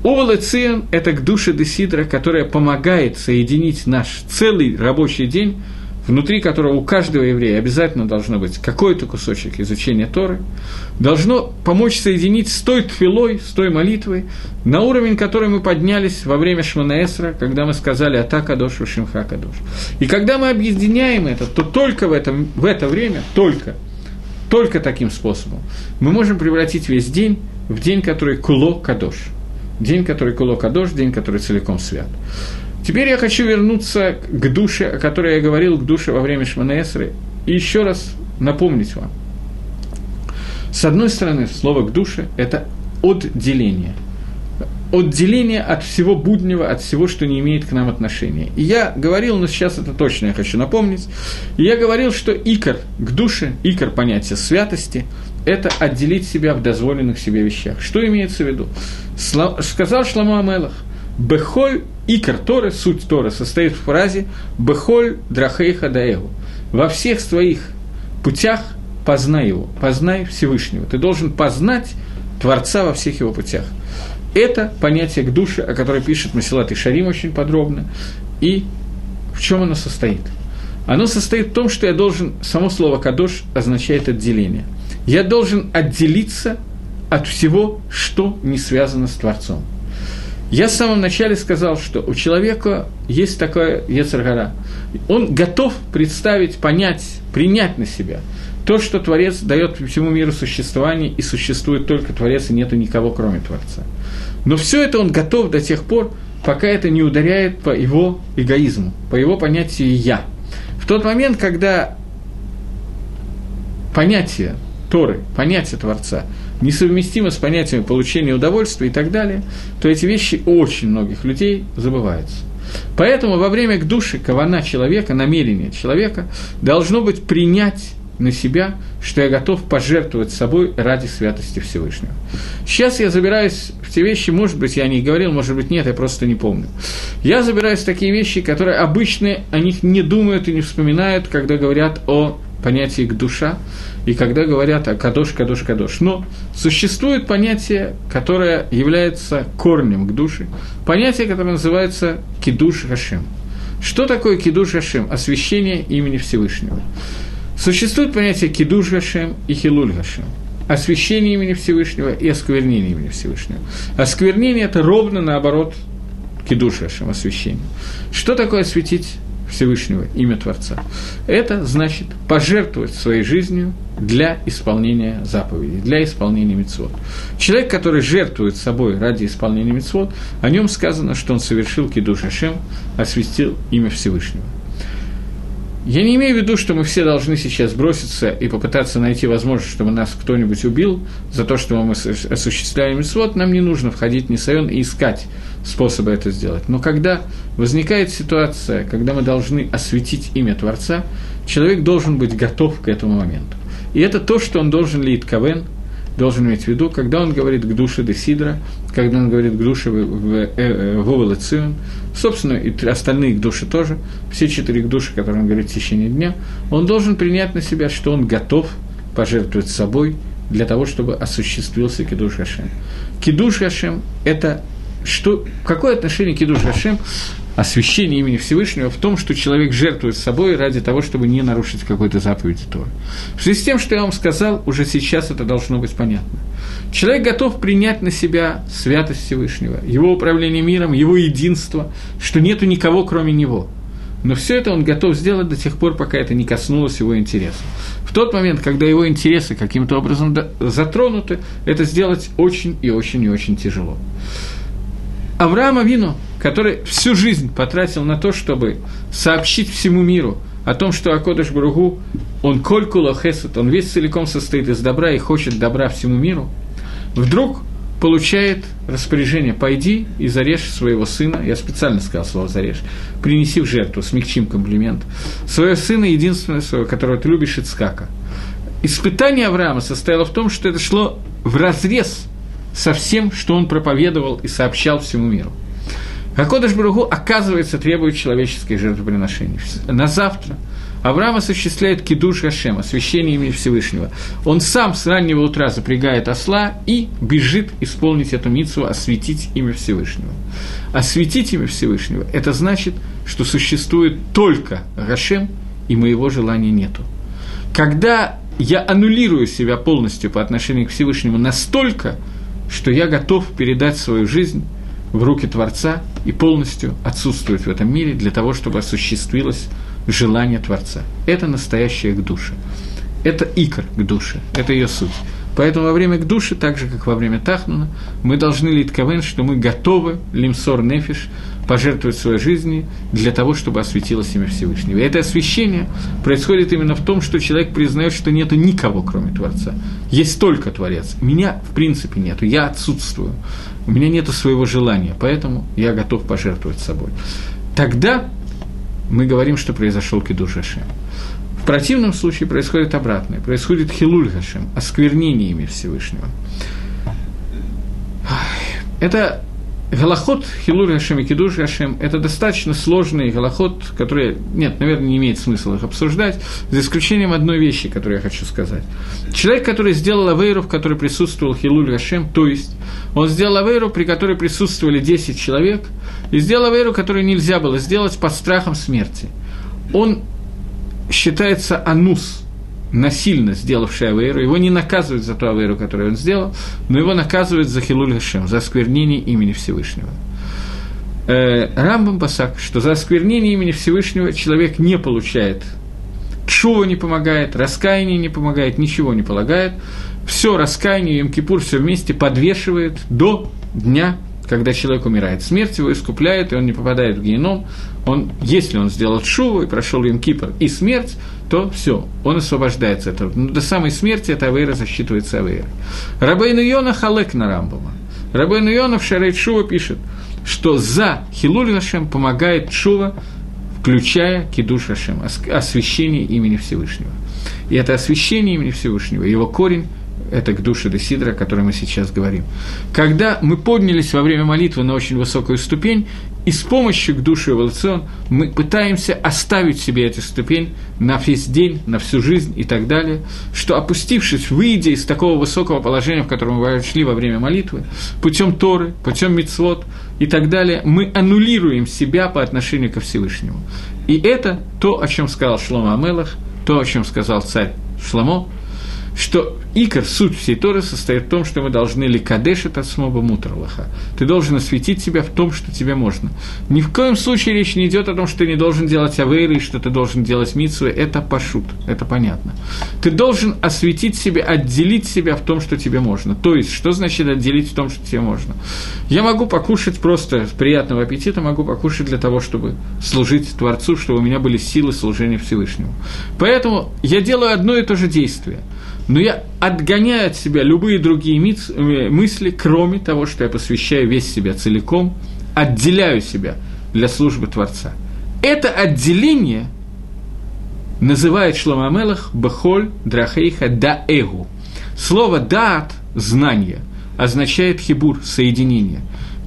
Овалэцион – это к душе Десидра, которая помогает соединить наш целый рабочий день внутри которого у каждого еврея обязательно должно быть какой-то кусочек изучения Торы, должно помочь соединить с той тфилой, с той молитвой, на уровень, который мы поднялись во время Шманаэсра, когда мы сказали «Ата Кадош, Шимха Кадош». И когда мы объединяем это, то только в, этом, в это время, только, только таким способом, мы можем превратить весь день в день, который Куло Кадош. День, который Куло Кадош, день, который целиком свят. Теперь я хочу вернуться к душе, о которой я говорил, к душе во время Шманаэсры, и еще раз напомнить вам. С одной стороны, слово «к душе» – это отделение. Отделение от всего буднего, от всего, что не имеет к нам отношения. И я говорил, но сейчас это точно я хочу напомнить, я говорил, что икор к душе, икор понятия святости – это отделить себя в дозволенных себе вещах. Что имеется в виду? Сказал Шламу Амелах – Бехоль икор Торы, суть Торы, состоит в фразе «Бехоль драхейха даэгу». Во всех своих путях познай его, познай Всевышнего. Ты должен познать Творца во всех его путях. Это понятие к душе, о которой пишет Масилат и Шарим очень подробно. И в чем оно состоит? Оно состоит в том, что я должен, само слово «кадош» означает отделение. Я должен отделиться от всего, что не связано с Творцом. Я в самом начале сказал, что у человека есть такое Ецаргара. Он готов представить, понять, принять на себя то, что Творец дает всему миру существование, и существует только Творец, и нету никого, кроме Творца. Но все это он готов до тех пор, пока это не ударяет по его эгоизму, по его понятию «я». В тот момент, когда понятие Торы, понятие Творца – несовместимо с понятием получения удовольствия и так далее, то эти вещи очень многих людей забываются. Поэтому во время к душе кавана человека, намерение человека должно быть принять на себя, что я готов пожертвовать собой ради святости Всевышнего. Сейчас я забираюсь в те вещи, может быть, я не говорил, может быть, нет, я просто не помню. Я забираюсь в такие вещи, которые обычно о них не думают и не вспоминают, когда говорят о понятии к душа, и когда говорят о кадош, кадош, кадош. Но существует понятие, которое является корнем к душе, понятие, которое называется кидуш Хашем. Что такое кидуш Хашем? Освящение имени Всевышнего. Существует понятие кидуш Хашем и хилуль Хашем. Освящение имени Всевышнего и осквернение имени Всевышнего. Осквернение – это ровно наоборот кидуш Хашем, освящение. Что такое осветить Всевышнего, имя Творца. Это значит пожертвовать своей жизнью для исполнения заповедей, для исполнения мецвод. Человек, который жертвует собой ради исполнения мецвод, о нем сказано, что он совершил кидуш Ашем, осветил имя Всевышнего. Я не имею в виду, что мы все должны сейчас броситься и попытаться найти возможность, чтобы нас кто-нибудь убил за то, что мы осуществляем митцвот. Нам не нужно входить в Нисайон и искать способы это сделать. Но когда возникает ситуация, когда мы должны осветить имя Творца, человек должен быть готов к этому моменту. И это то, что он должен лить кавен, должен иметь в виду, когда он говорит к душе Десидра, когда он говорит к душе Вовела Цион, собственно, и остальные к душе тоже, все четыре к душе, которые он говорит в течение дня, он должен принять на себя, что он готов пожертвовать собой для того, чтобы осуществился Кидуш Хашем. Кидуш Хашем – это что, какое отношение Кидуш Хашем освящение имени Всевышнего в том, что человек жертвует собой ради того, чтобы не нарушить какой-то заповеди Торы. В связи с тем, что я вам сказал, уже сейчас это должно быть понятно. Человек готов принять на себя святость Всевышнего, его управление миром, его единство, что нету никого, кроме него. Но все это он готов сделать до тех пор, пока это не коснулось его интересов. В тот момент, когда его интересы каким-то образом затронуты, это сделать очень и очень и очень тяжело. Авраам Авину, который всю жизнь потратил на то, чтобы сообщить всему миру о том, что Акодыш Бругу, он колькула хесед, он весь целиком состоит из добра и хочет добра всему миру, вдруг получает распоряжение, пойди и зарежь своего сына, я специально сказал слово зарежь, принеси в жертву, смягчим комплимент, своего сына, единственного своего, которого ты любишь, Ицкака. Испытание Авраама состояло в том, что это шло в разрез со всем, что он проповедовал и сообщал всему миру. Акодыш Баругу, оказывается, требует человеческих жертвоприношений. На завтра Авраам осуществляет кидуш Гашем, освящение имени Всевышнего. Он сам с раннего утра запрягает осла и бежит исполнить эту митцву, осветить имя Всевышнего. Осветить имя Всевышнего – это значит, что существует только Гашем, и моего желания нету. Когда я аннулирую себя полностью по отношению к Всевышнему настолько, что я готов передать свою жизнь в руки Творца и полностью отсутствовать в этом мире для того, чтобы осуществилось желание Творца. Это настоящее к душе. Это икор к душе, это ее суть. Поэтому во время к душе, так же, как во время Тахнуна, мы должны лить кавен, что мы готовы, лимсор нефиш, пожертвовать своей жизнью для того, чтобы осветилось имя Всевышнего. И это освящение происходит именно в том, что человек признает, что нету никого, кроме Творца. Есть только Творец. Меня, в принципе, нету. Я отсутствую. У меня нету своего желания, поэтому я готов пожертвовать собой. Тогда мы говорим, что произошел кидуш. В противном случае происходит обратное. Происходит хилуль Хашем, осквернение имя Всевышнего. Это Галахот Хилур Хашем и Кидуш Хашем – это достаточно сложный галахот, который, нет, наверное, не имеет смысла их обсуждать, за исключением одной вещи, которую я хочу сказать. Человек, который сделал авейру, в которой присутствовал Хилур Хашем, то есть он сделал авейру, при которой присутствовали 10 человек, и сделал авейру, которую нельзя было сделать под страхом смерти. Он считается анус, насильно сделавший Авейру, его не наказывают за ту Авейру, которую он сделал, но его наказывают за Хилуль Хашем, за осквернение имени Всевышнего. Э, Рамбам Басак, что за осквернение имени Всевышнего человек не получает, чува не помогает, раскаяние не помогает, ничего не полагает, все раскаяние, Йом-Кипур все вместе подвешивает до дня когда человек умирает. Смерть его искупляет, и он не попадает в геном. Он, если он сделал шуву и прошел им кипр и смерть, то все, он освобождается от этого. Но до самой смерти эта авейра засчитывается авейрой. Рабейну Йона халек на Рамбама. Рабейну Йона в Шарейт Шува пишет, что за Хилуль Хашем помогает Шува, включая Кидуш Хашем, освящение имени Всевышнего. И это освящение имени Всевышнего, его корень – это к душе Десидра, о которой мы сейчас говорим. Когда мы поднялись во время молитвы на очень высокую ступень, и с помощью к душе эволюцион мы пытаемся оставить себе эту ступень на весь день, на всю жизнь и так далее, что опустившись, выйдя из такого высокого положения, в котором мы вошли во время молитвы, путем Торы, путем Мицвод и так далее, мы аннулируем себя по отношению ко Всевышнему. И это то, о чем сказал Шлома Амелах, то, о чем сказал царь Шломо, что икор, суть всей Торы состоит в том, что мы должны ликадеш от смоба мутралаха. Ты должен осветить себя в том, что тебе можно. Ни в коем случае речь не идет о том, что ты не должен делать авейры, что ты должен делать митсвы. Это пашут, это понятно. Ты должен осветить себя, отделить себя в том, что тебе можно. То есть, что значит отделить в том, что тебе можно? Я могу покушать просто с приятного аппетита, могу покушать для того, чтобы служить Творцу, чтобы у меня были силы служения Всевышнему. Поэтому я делаю одно и то же действие – но я отгоняю от себя любые другие э, мысли, кроме того, что я посвящаю весь себя целиком, отделяю себя для службы Творца. Это отделение называет Шломамелах Бахоль Драхейха Даэгу. Слово «дат» «знание» означает хибур – соединение.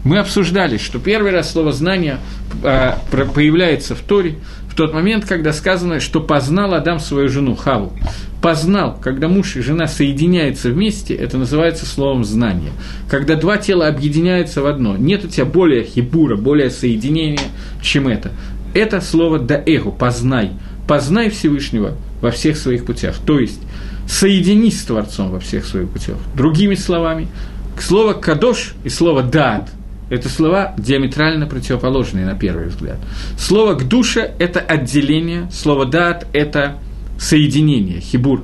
Мы обсуждали, что первый раз слово «знание» а, появляется в Торе в тот момент, когда сказано, что познал Адам свою жену Хаву. Познал, когда муж и жена соединяются вместе, это называется словом «знание». Когда два тела объединяются в одно. Нет у тебя более хибура, более соединения, чем это. Это слово «даэгу» – «познай». Познай Всевышнего во всех своих путях. То есть, соединись с Творцом во всех своих путях. Другими словами, слово «кадош» и слово «дат» – это слова диаметрально противоположные на первый взгляд. Слово «к душе» – это отделение, слово «дат» – это соединение, хибур.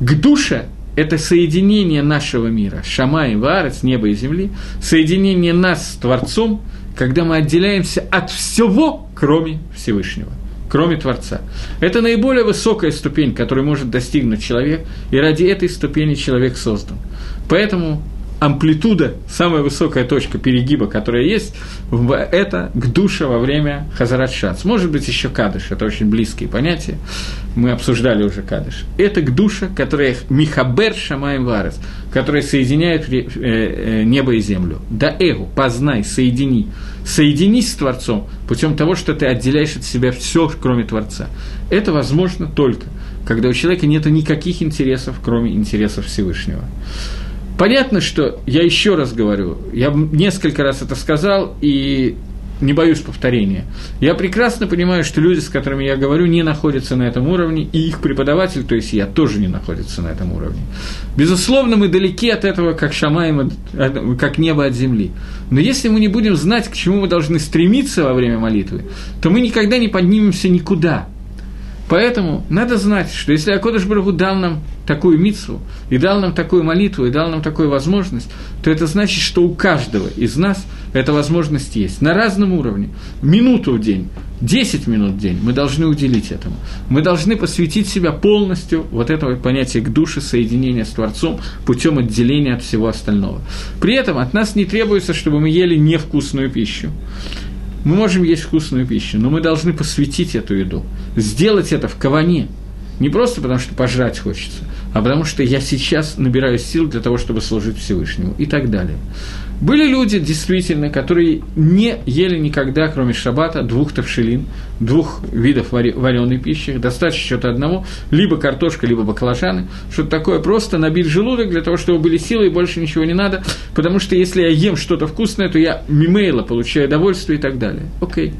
К душе – это соединение нашего мира, шама и варец, неба и земли, соединение нас с Творцом, когда мы отделяемся от всего, кроме Всевышнего кроме Творца. Это наиболее высокая ступень, которую может достигнуть человек, и ради этой ступени человек создан. Поэтому амплитуда, самая высокая точка перегиба, которая есть, это к душе во время Хазарат Шац. Может быть, еще Кадыш, это очень близкие понятия, мы обсуждали уже Кадыш. Это к душе, которая Михабер Шамаем Варес, которая соединяет э, э, небо и землю. Да эгу, познай, соедини. Соединись с Творцом путем того, что ты отделяешь от себя все, кроме Творца. Это возможно только, когда у человека нет никаких интересов, кроме интересов Всевышнего. Понятно, что я еще раз говорю, я несколько раз это сказал, и не боюсь повторения. Я прекрасно понимаю, что люди, с которыми я говорю, не находятся на этом уровне, и их преподаватель, то есть я, тоже не находится на этом уровне. Безусловно, мы далеки от этого, как шамаем, как небо от земли. Но если мы не будем знать, к чему мы должны стремиться во время молитвы, то мы никогда не поднимемся никуда – Поэтому надо знать, что если Акодыш Барагу дал нам такую митсу, и дал нам такую молитву, и дал нам такую возможность, то это значит, что у каждого из нас эта возможность есть. На разном уровне. Минуту в день, 10 минут в день мы должны уделить этому. Мы должны посвятить себя полностью вот этого понятия к душе, соединения с Творцом путем отделения от всего остального. При этом от нас не требуется, чтобы мы ели невкусную пищу. Мы можем есть вкусную пищу, но мы должны посвятить эту еду, сделать это в каване. Не просто потому, что пожрать хочется, а потому что я сейчас набираю сил для того, чтобы служить Всевышнему и так далее. Были люди, действительно, которые не ели никогда, кроме шабата, двух тавшилин, двух видов вареной пищи, достаточно чего-то одного, либо картошка, либо баклажаны, что-то такое, просто набить желудок для того, чтобы были силы и больше ничего не надо, потому что если я ем что-то вкусное, то я мимейла получаю удовольствие и так далее. Окей.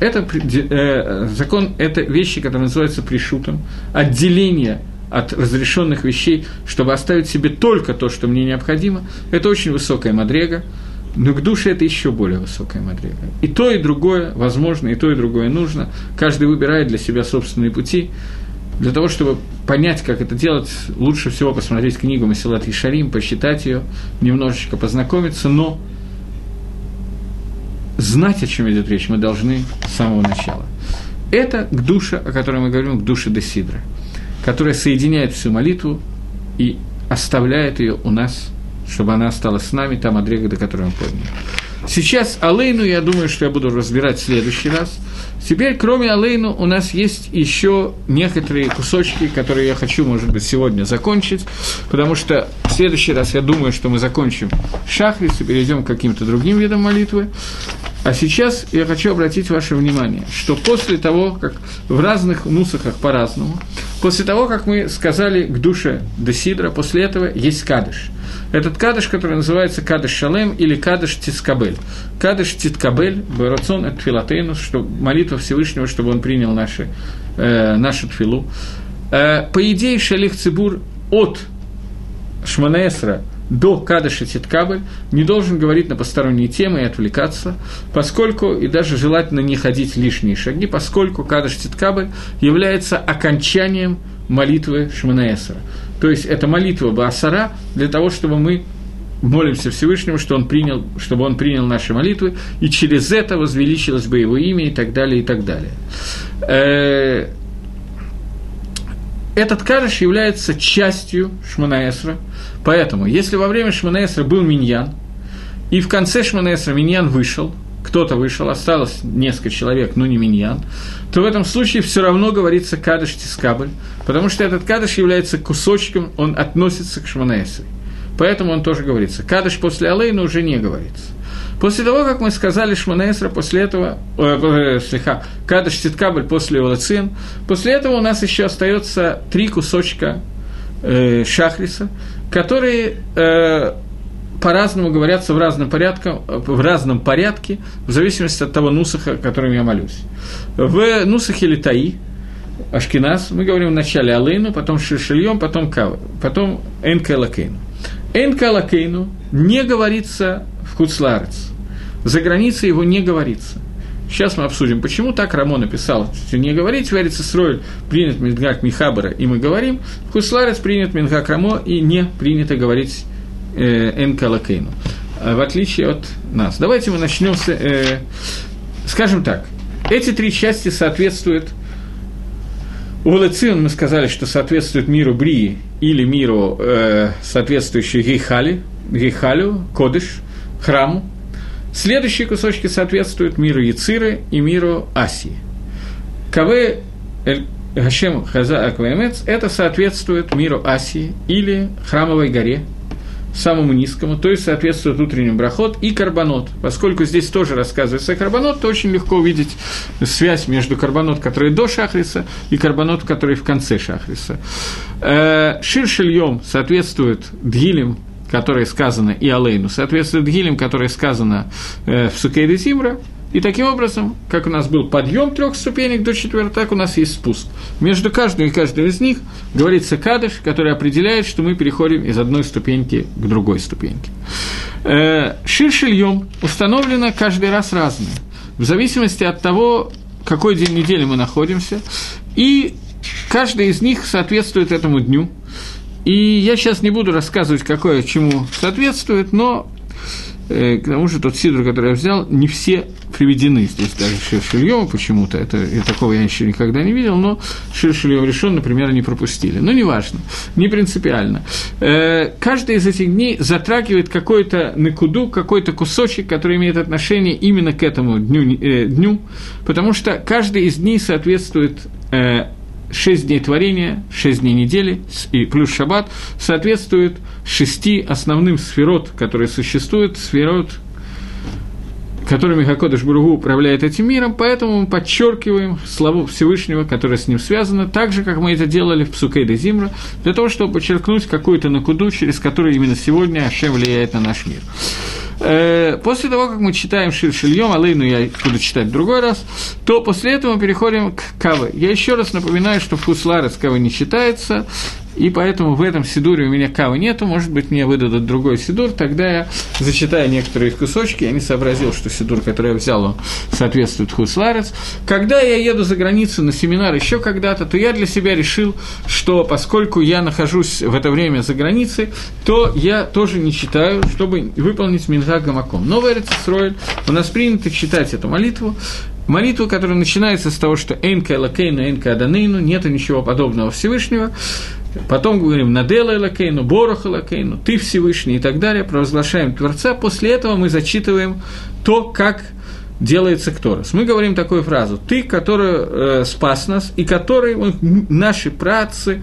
Это э, закон, это вещи, которые называются пришутом, отделение от разрешенных вещей, чтобы оставить себе только то, что мне необходимо, это очень высокая мадрега, но к душе это еще более высокая мадрега. И то, и другое возможно, и то, и другое нужно. Каждый выбирает для себя собственные пути. Для того, чтобы понять, как это делать, лучше всего посмотреть книгу Масилат Ишарим, посчитать ее, немножечко познакомиться, но знать, о чем идет речь, мы должны с самого начала. Это к душе, о которой мы говорим, к душе Десидра – которая соединяет всю молитву и оставляет ее у нас, чтобы она осталась с нами, та мадрега, до которой мы подняли. Сейчас Алейну, я думаю, что я буду разбирать в следующий раз. Теперь, кроме Алейну, у нас есть еще некоторые кусочки, которые я хочу, может быть, сегодня закончить, потому что в следующий раз я думаю, что мы закончим шахрис и перейдем к каким-то другим видам молитвы. А сейчас я хочу обратить ваше внимание, что после того, как в разных нусахах по-разному, после того, как мы сказали к душе Десидра, после этого есть кадыш. Этот кадыш, который называется кадыш шалем или кадыш тискабель. Кадыш титкабель, барацон от филатейну, что молитва Всевышнего, чтобы он принял наши, э, нашу тфилу. Э, по идее, шалих цибур от Шманаэсра – до Кадыша Титкабель не должен говорить на посторонние темы и отвлекаться, поскольку, и даже желательно не ходить лишние шаги, поскольку Кадыш Титкабель является окончанием молитвы Шманаэсера. То есть это молитва Баасара для того, чтобы мы молимся Всевышнему, что он принял, чтобы он принял наши молитвы, и через это возвеличилось бы его имя и так далее, и так далее. Э, этот кадыш является частью Шманаэсра, поэтому, если во время Шманаэсра был миньян, и в конце Шманаэсра миньян вышел, кто-то вышел, осталось несколько человек, но не миньян, то в этом случае все равно говорится кадыш тискабль, потому что этот кадыш является кусочком, он относится к Шманаэсре. Поэтому он тоже говорится. Кадыш после Алейна уже не говорится. После того, как мы сказали Шманаэсра, после этого, э, э, Кадыш Титкабль после Олацин, после этого у нас еще остается три кусочка э, Шахриса, которые э, по-разному говорятся в разном, порядке, в разном порядке, в зависимости от того нусаха, которым я молюсь. В нусахе Литаи, Ашкинас, мы говорим вначале Алейну, потом Шишильем, потом Кава, потом Энкалакейну. Энкалакейну не говорится в Хуцларец. За границей его не говорится. Сейчас мы обсудим, почему так Рамо написал. Не говорить, верится строиль, принят Мингак Михабара, и мы говорим. Хусларец принят Мингак Рамо, и не принято говорить э, Энкалакейну. В отличие от нас. Давайте мы начнем с... Э, скажем так, эти три части соответствуют у Лацион мы сказали, что соответствует миру Брии или миру, э, соответствующему Гейхали, Гейхалю, Кодыш, храму, Следующие кусочки соответствуют миру Яциры и миру Асии. Каве Гашем Хаза Акваемец – это соответствует миру Асии или Храмовой горе, самому низкому, то есть соответствует утреннему брахот и карбонот. Поскольку здесь тоже рассказывается о карбонот, то очень легко увидеть связь между карбонот, который до шахриса, и карбонот, который в конце шахриса. Э, Шир шильем соответствует дгилем, которое сказано и Алейну, соответствует гилем, которое сказано э, в Сукейде Зимра, и таким образом, как у нас был подъем трех ступенек до четвертой, так у нас есть спуск. Между каждым и каждым из них говорится кадыш, который определяет, что мы переходим из одной ступеньки к другой ступеньке. Э, Ширшильем установлено каждый раз разное, в зависимости от того, какой день недели мы находимся, и каждый из них соответствует этому дню – и я сейчас не буду рассказывать, какое чему соответствует, но э, к тому же тот сидр, который я взял, не все приведены здесь, даже Ширшильева почему-то, это, и такого я еще никогда не видел, но Ширшильев решен, например, не пропустили. Но неважно, не принципиально. Э, каждый из этих дней затрагивает какой-то накуду, какой-то кусочек, который имеет отношение именно к этому дню, э, дню потому что каждый из дней соответствует э, шесть дней творения, шесть дней недели и плюс шаббат соответствует шести основным сферот, которые существуют, сферот, которыми Хакодыш Бургу управляет этим миром, поэтому мы подчеркиваем славу Всевышнего, которое с ним связано, так же, как мы это делали в Псукейде Зимра, для того, чтобы подчеркнуть какую-то накуду, через которую именно сегодня Ашем влияет на наш мир. Э, после того, как мы читаем Шир Шильем, Алейну я буду читать в другой раз, то после этого мы переходим к Каве. Я еще раз напоминаю, что в Хусларец Кавы не читается, и поэтому в этом сидуре у меня кавы нету, может быть, мне выдадут другой сидур, тогда я зачитаю некоторые кусочки, я не сообразил, что сидур, который я взял, он соответствует Хусларец. Когда я еду за границу на семинар еще когда-то, то я для себя решил, что поскольку я нахожусь в это время за границей, то я тоже не читаю, чтобы выполнить Минхаг Гамаком. Новый Эрицесройль, у нас принято читать эту молитву, молитву, которая начинается с того, что «Энка Элакейну, Энка Аданейну», нет ничего подобного Всевышнего, Потом говорим «Надела Элакейну», «Борох Элакейну», «Ты Всевышний» и так далее, провозглашаем Творца. После этого мы зачитываем то, как делается Кторос. Мы говорим такую фразу «Ты, который э, спас нас, и который мы, наши працы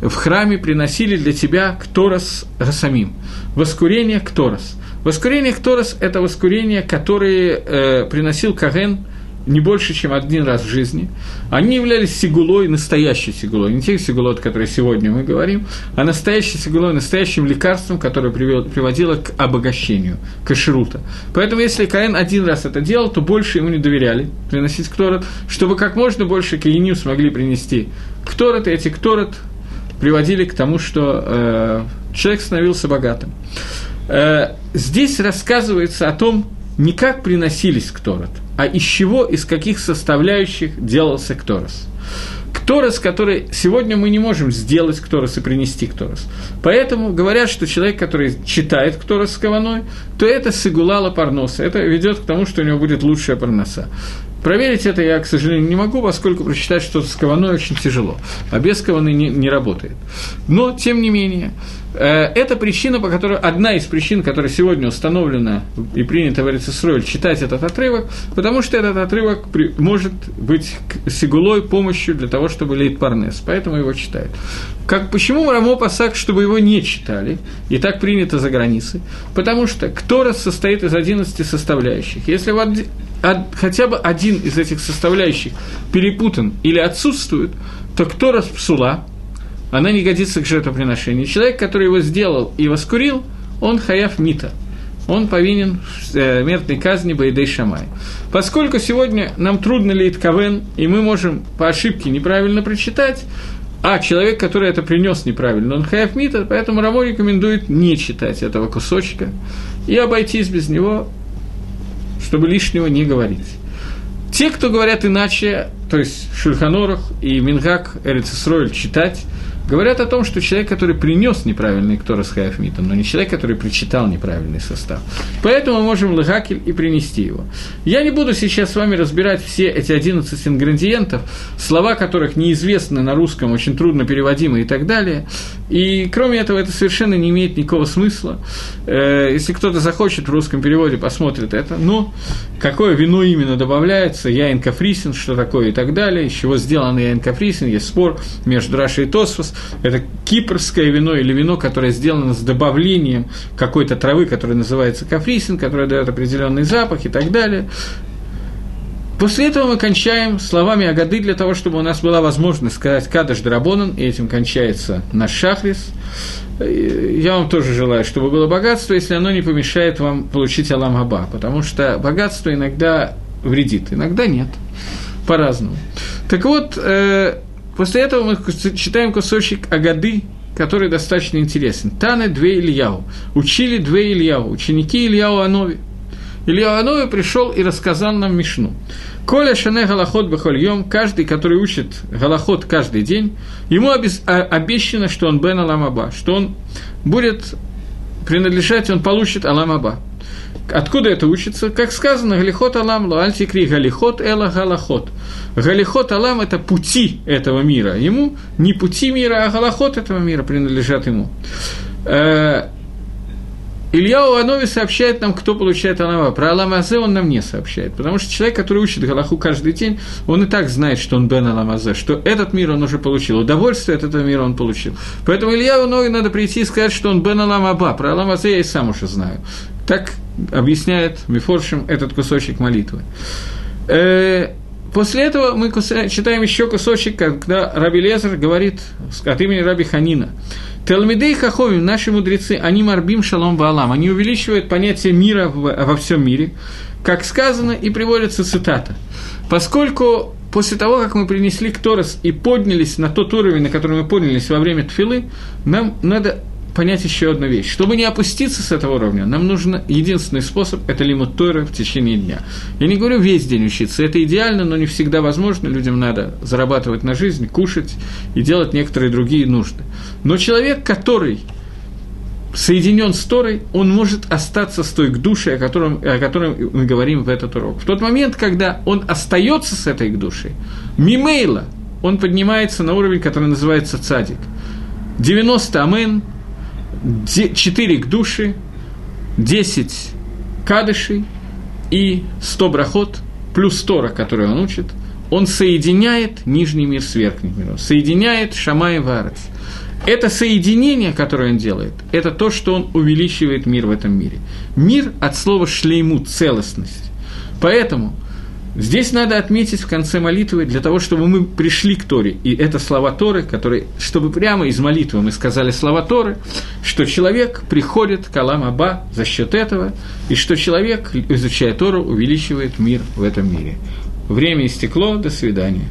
в храме приносили для тебя Кторос Гасамим». Воскурение Кторос. Воскурение Кторос – это воскурение, которое э, приносил Каген – не больше, чем один раз в жизни. Они являлись сигулой, настоящей сигулой, не тех сигулой, о которой сегодня мы говорим, а настоящей сигулой, настоящим лекарством, которое приводило к обогащению, к ашрута. Поэтому, если Каин один раз это делал, то больше ему не доверяли приносить кторот, чтобы как можно больше каиним смогли принести кторот, и эти кторот приводили к тому, что э, человек становился богатым. Э, здесь рассказывается о том, не как приносились кторот – а из чего, из каких составляющих делался Кторос. Кторос, который сегодня мы не можем сделать Кторос и принести Кторос. Поэтому говорят, что человек, который читает Кторос с каваной, то это сигулала парноса. Это ведет к тому, что у него будет лучшая парноса. Проверить это я, к сожалению, не могу, поскольку прочитать что-то с каваной очень тяжело, а без каваны не, не работает. Но, тем не менее, это причина, по которой, одна из причин, которая сегодня установлена и принята в Эрицесроль, читать этот отрывок, потому что этот отрывок при, может быть сигулой помощью для того, чтобы лейт парнес, поэтому его читают. Как, почему Рамо Пасак, чтобы его не читали, и так принято за границей? Потому что Кторос состоит из 11 составляющих. Если вот хотя бы один из этих составляющих перепутан или отсутствует, то Кторос псула – она не годится к жертвоприношению. Человек, который его сделал и воскурил, он хаяв мита. Он повинен в э, смертной казни Байдей Шамай. Поскольку сегодня нам трудно лить кавен, и мы можем по ошибке неправильно прочитать, а человек, который это принес неправильно, он хаяв мита, поэтому Рамо рекомендует не читать этого кусочка и обойтись без него, чтобы лишнего не говорить. Те, кто говорят иначе, то есть Шульханорах и Мингак Эрицесройль читать, говорят о том, что человек, который принес неправильный Кторос Хаяфмитом, но не человек, который прочитал неправильный состав. Поэтому мы можем Лагакель и принести его. Я не буду сейчас с вами разбирать все эти 11 ингредиентов, слова которых неизвестны на русском, очень трудно переводимы и так далее. И кроме этого, это совершенно не имеет никакого смысла. Э, если кто-то захочет в русском переводе, посмотрит это. Но какое вино именно добавляется, яин кафрисин, что такое и так далее, из чего сделан яин кафрисин, есть спор между Рашей и Тосфос. Это кипрское вино или вино, которое сделано с добавлением какой-то травы, которая называется кафрисин, которая дает определенный запах и так далее. После этого мы кончаем словами Агады для того, чтобы у нас была возможность сказать Кадыш Драбонан, и этим кончается наш Шахрис. Я вам тоже желаю, чтобы было богатство, если оно не помешает вам получить Алам Аба, потому что богатство иногда вредит, иногда нет, по-разному. Так вот, э, после этого мы читаем кусочек Агады, который достаточно интересен. Таны две Ильяу. Учили две Ильяу, ученики Ильяу Анови. Илья Анови пришел и рассказал нам Мишну. Коля Шане Галахот Бахольем, каждый, который учит Галахот каждый день, ему а, обещано, что он Бен Аламаба, что он будет принадлежать, он получит Аламаба. Откуда это учится? Как сказано, Галихот Алам, Луальтикри, Галихот Эла Галахот. Галихот Алам – это пути этого мира. Ему не пути мира, а Галахот этого мира принадлежат ему. Э, Илья Уанови сообщает нам, кто получает Алама. Про Аламазе он нам не сообщает, потому что человек, который учит Галаху каждый день, он и так знает, что он Бен Аламазе, что этот мир он уже получил, удовольствие от этого мира он получил. Поэтому Илья Уанови надо прийти и сказать, что он Бен Аламаба. Про Аламазе я и сам уже знаю. Так объясняет Мифоршим этот кусочек молитвы. Э, после этого мы читаем еще кусочек, когда Раби Лезер говорит от имени Раби Ханина. Талмидей Хаховим, наши мудрецы, они марбим шалом ваалам, они увеличивают понятие мира во всем мире, как сказано и приводится цитата. Поскольку после того, как мы принесли Кторос и поднялись на тот уровень, на который мы поднялись во время Тфилы, нам надо понять еще одну вещь. Чтобы не опуститься с этого уровня, нам нужен единственный способ – это лимут Тора в течение дня. Я не говорю весь день учиться, это идеально, но не всегда возможно. Людям надо зарабатывать на жизнь, кушать и делать некоторые другие нужды. Но человек, который соединен с Торой, он может остаться с той к душе, о котором, о котором мы говорим в этот урок. В тот момент, когда он остается с этой к душе, мимейла, он поднимается на уровень, который называется цадик. 90 амен, 4 к души, 10 кадышей и 100 брахот, плюс Тора, который он учит, он соединяет нижний мир с верхним миром, соединяет Шамай и Варец. Это соединение, которое он делает, это то, что он увеличивает мир в этом мире. Мир от слова шлейму, целостность. Поэтому – Здесь надо отметить в конце молитвы, для того, чтобы мы пришли к Торе, и это слова Торы, которые, чтобы прямо из молитвы мы сказали слова Торы, что человек приходит к Алам Аба за счет этого, и что человек, изучая Тору, увеличивает мир в этом мире. Время истекло, до свидания.